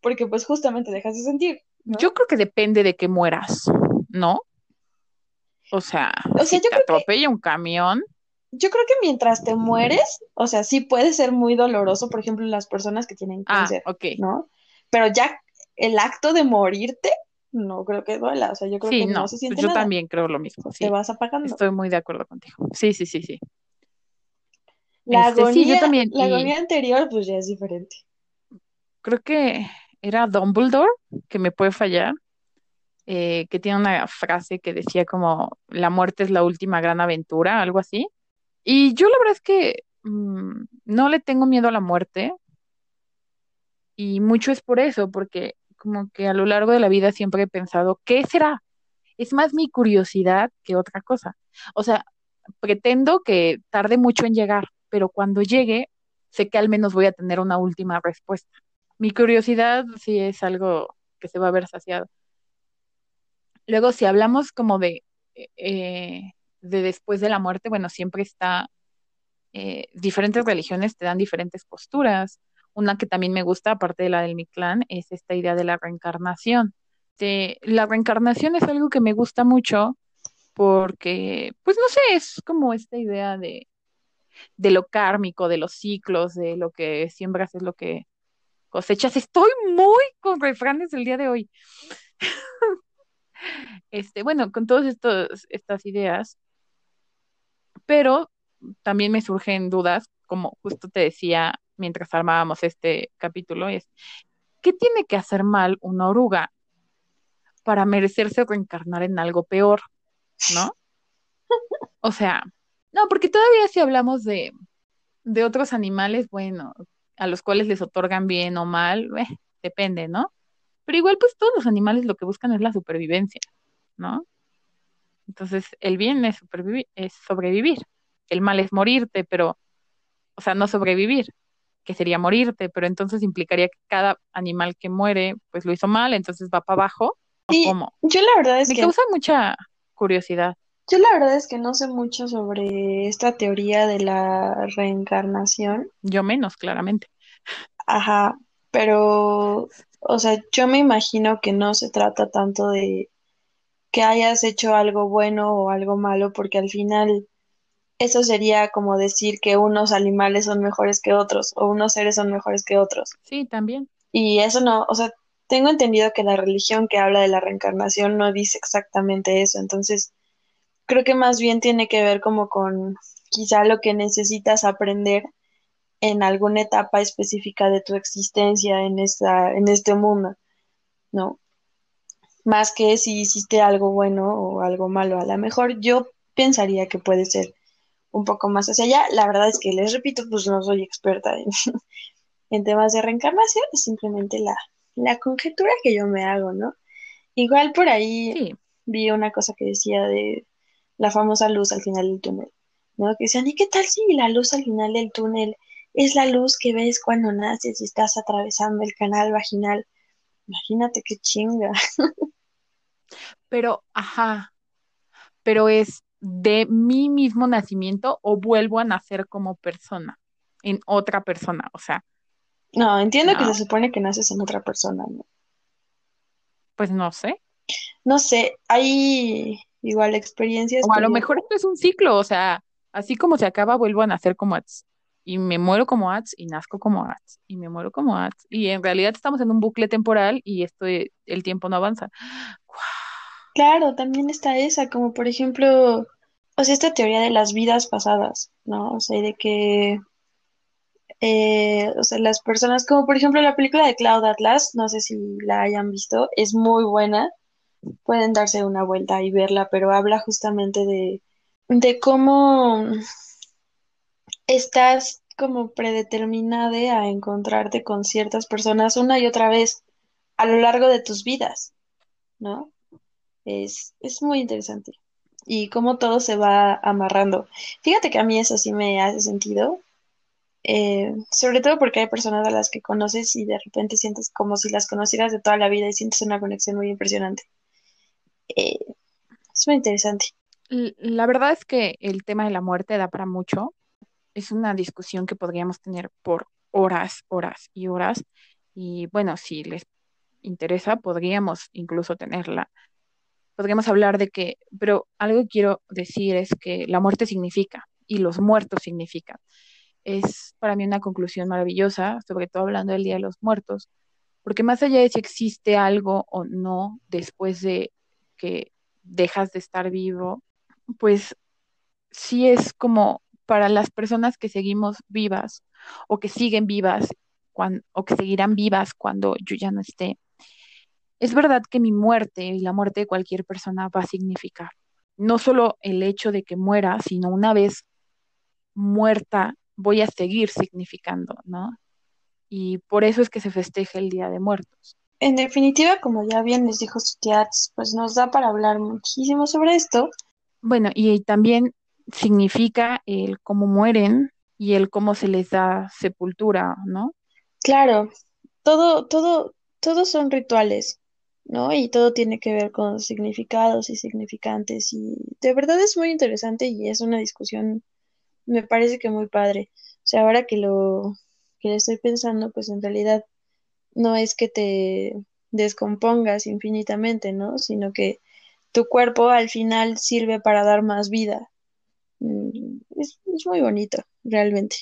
porque pues justamente dejas de sentir, ¿no? yo creo que depende de que mueras, ¿no? O sea, O sea, si yo te creo que, atropella un camión, yo creo que mientras te mueres, o sea, sí puede ser muy doloroso, por ejemplo, las personas que tienen ah, cáncer, ok. ¿no? Pero ya el acto de morirte, no creo que duela, o sea, yo creo Sí, que no no, se pues siente yo nada, también creo lo mismo, te vas apagando. estoy muy de acuerdo contigo. Sí, sí, sí, sí. La Este, sí, yo agonía, también, la y agonía anterior, pues ya es diferente. creo que era Dumbledore, que me puede fallar, eh, que tiene una frase que decía como, la muerte es la última gran aventura, algo así. Y yo la verdad es que mm, no le tengo miedo a la muerte, y mucho es por eso, porque como que a lo largo de la vida siempre he pensado, ¿qué será? Es más mi curiosidad que otra cosa. O sea, pretendo que tarde mucho en llegar, pero cuando llegue, sé que al menos voy a tener una última respuesta. Mi curiosidad sí es algo que se va a ver saciado. Luego, si hablamos como de eh, de después de la muerte, bueno, siempre está, eh, diferentes religiones te dan diferentes posturas. Una que también me gusta, aparte de la del Mictlán, es esta idea de la reencarnación. De, la reencarnación es algo que me gusta mucho porque, pues no sé, es como esta idea de, de lo kármico, de los ciclos, de lo que siembras es lo que cosechas. Estoy muy con refranes el día de hoy. este, bueno, con todas estas ideas, pero también me surgen dudas, como justo te decía mientras armábamos este capítulo, es, ¿qué tiene que hacer mal una oruga para merecerse reencarnar en algo peor? ¿No? O sea, no, porque todavía si hablamos de, de otros animales, bueno, a los cuales les otorgan bien o mal, eh, depende, ¿no? Pero igual, pues todos los animales lo que buscan es la supervivencia, ¿no? Entonces, el bien es, es sobrevivir, el mal es morirte, pero, o sea, no sobrevivir, que sería morirte, pero entonces implicaría que cada animal que muere, pues lo hizo mal, entonces va para abajo. ¿o cómo? Yo la verdad es Me que... causa mucha curiosidad. Yo la verdad es que no sé mucho sobre esta teoría de la reencarnación. Yo menos, claramente. Ajá, pero, o sea, yo me imagino que no se trata tanto de que hayas hecho algo bueno o algo malo, porque al final eso sería como decir que unos animales son mejores que otros o unos seres son mejores que otros. Sí, también. Y eso no, o sea, tengo entendido que la religión que habla de la reencarnación no dice exactamente eso, entonces creo que más bien tiene que ver como con quizá lo que necesitas aprender en alguna etapa específica de tu existencia en esta, en este mundo, ¿no? Más que si hiciste algo bueno o algo malo. A lo mejor yo pensaría que puede ser un poco más hacia allá. La verdad es que les repito, pues no soy experta en, en temas de reencarnación, es simplemente la, la conjetura que yo me hago, ¿no? Igual por ahí Sí. vi una cosa que decía de la famosa luz al final del túnel, ¿no? Que decían, ¿y qué tal si la luz al final del túnel es la luz que ves cuando naces y estás atravesando el canal vaginal? Imagínate qué chinga. Pero, ajá, pero es de mi mismo nacimiento o vuelvo a nacer como persona, en otra persona, o sea, No, entiendo que se supone que naces en otra persona, ¿no? pues no sé. No sé, hay igual experiencias O a que lo mejor esto es un ciclo, o sea, así como se acaba, vuelvo a nacer como Ats. Y me muero como Ats y nazco como Ats. Y me muero como Ats. Y en realidad estamos en un bucle temporal y esto, el tiempo no avanza. Claro, también está esa, como por ejemplo, o sea, esta teoría de las vidas pasadas, ¿no? O sea, de que, eh, o sea, las personas, como por ejemplo la película de Cloud Atlas, no sé si la hayan visto, es muy buena, pueden darse una vuelta y verla, pero habla justamente de, de cómo estás como predeterminada a encontrarte con ciertas personas una y otra vez a lo largo de tus vidas, ¿no? Es, es muy interesante. Y cómo todo se va amarrando. Fíjate que a mí eso sí me hace sentido. eh, sobre todo porque hay personas a las que conoces y de repente sientes como si las conocieras de toda la vida y sientes una conexión muy impresionante. Eh, es muy interesante. La verdad es que el tema de la muerte da para mucho. Es una discusión que podríamos tener por horas, horas y horas. Y bueno, si les interesa, podríamos incluso tenerla. Podríamos hablar de que, pero algo que quiero decir es que la muerte significa y los muertos significan. Es para mí una conclusión maravillosa, sobre todo hablando del Día de los Muertos, porque más allá de si existe algo o no después de que dejas de estar vivo, pues sí es como para las personas que seguimos vivas o que siguen vivas o que seguirán vivas cuando yo ya no esté. Es verdad que mi muerte y la muerte de cualquier persona va a significar no solo el hecho de que muera, sino una vez muerta voy a seguir significando, ¿no? Y por eso es que se festeja el Día de Muertos. En definitiva, como ya bien les dijo su tía, pues nos da para hablar muchísimo sobre esto. Bueno, y también significa el cómo mueren y el cómo se les da sepultura, ¿no? Claro, todo, todo, todos son rituales. ¿No? Y todo tiene que ver con significados y significantes y de verdad es muy interesante y es una discusión, me parece que muy padre. O sea, ahora que lo que estoy pensando, pues en realidad no es que te descompongas infinitamente, ¿no? Sino que tu cuerpo al final sirve para dar más vida. Mm, es, es muy bonito, realmente.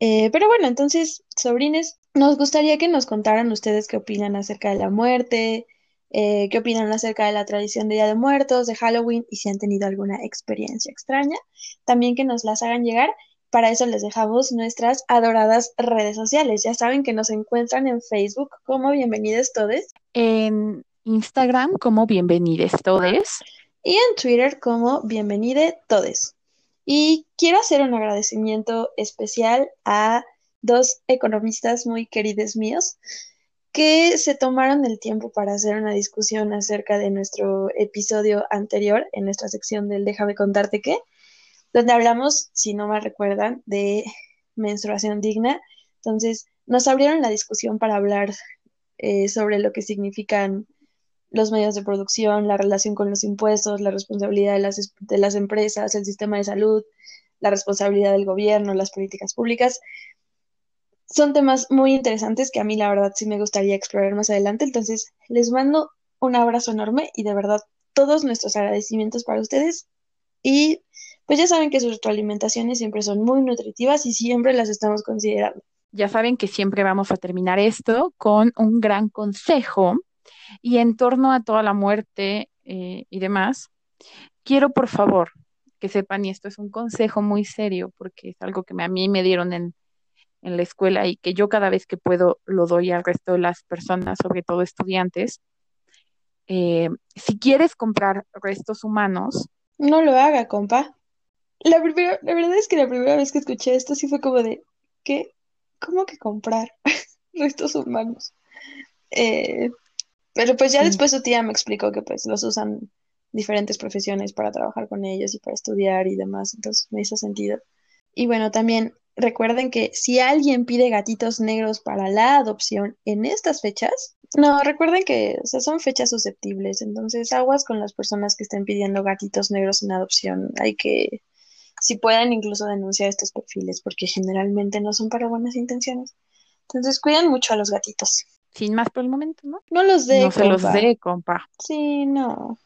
Eh, pero bueno, entonces, sobrines, nos gustaría que nos contaran ustedes qué opinan acerca de la muerte, eh, qué opinan acerca de la tradición de Día de Muertos, de Halloween y si han tenido alguna experiencia extraña. También que nos las hagan llegar. Para eso les dejamos nuestras adoradas redes sociales. Ya saben que nos encuentran en Facebook como Bienvenidos Todes. En Instagram como Bienvenides Todes. Y en Twitter como Bienvenide Todes. Y quiero hacer un agradecimiento especial a dos economistas muy queridos míos que se tomaron el tiempo para hacer una discusión acerca de nuestro episodio anterior en nuestra sección del Déjame contarte qué, donde hablamos, si no me recuerdan, de menstruación digna. Entonces, nos abrieron la discusión para hablar eh, sobre lo que significan los medios de producción, la relación con los impuestos, la responsabilidad de las, de las empresas, el sistema de salud, la responsabilidad del gobierno, las políticas públicas. Son temas muy interesantes que a mí la verdad sí me gustaría explorar más adelante. Entonces, les mando un abrazo enorme y de verdad todos nuestros agradecimientos para ustedes. Y pues ya saben que sus retroalimentaciones siempre son muy nutritivas y siempre las estamos considerando. Ya saben que siempre vamos a terminar esto con un gran consejo y en torno a toda la muerte eh, y demás, quiero por favor que sepan, y esto es un consejo muy serio, porque es algo que a mí me dieron en, en la escuela y que yo cada vez que puedo lo doy al resto de las personas, sobre todo estudiantes. Eh, si quieres comprar restos humanos, no lo haga, compa. La, primera, la verdad es que la primera vez que escuché esto sí fue como de, ¿qué? ¿Cómo que comprar restos humanos? Eh, pero pues ya después su tía me explicó que pues los usan diferentes profesiones para trabajar con ellos y para estudiar y demás, entonces me hizo sentido. Y bueno, también recuerden que si alguien pide gatitos negros para la adopción en estas fechas, no, recuerden que o sea, son fechas susceptibles, entonces aguas con las personas que estén pidiendo gatitos negros en adopción. Hay que, si pueden, incluso denunciar estos perfiles, porque generalmente no son para buenas intenciones. Entonces cuidan mucho a los gatitos sin más por el momento, ¿no? No los dé, No se los dé, compa. Sí, no.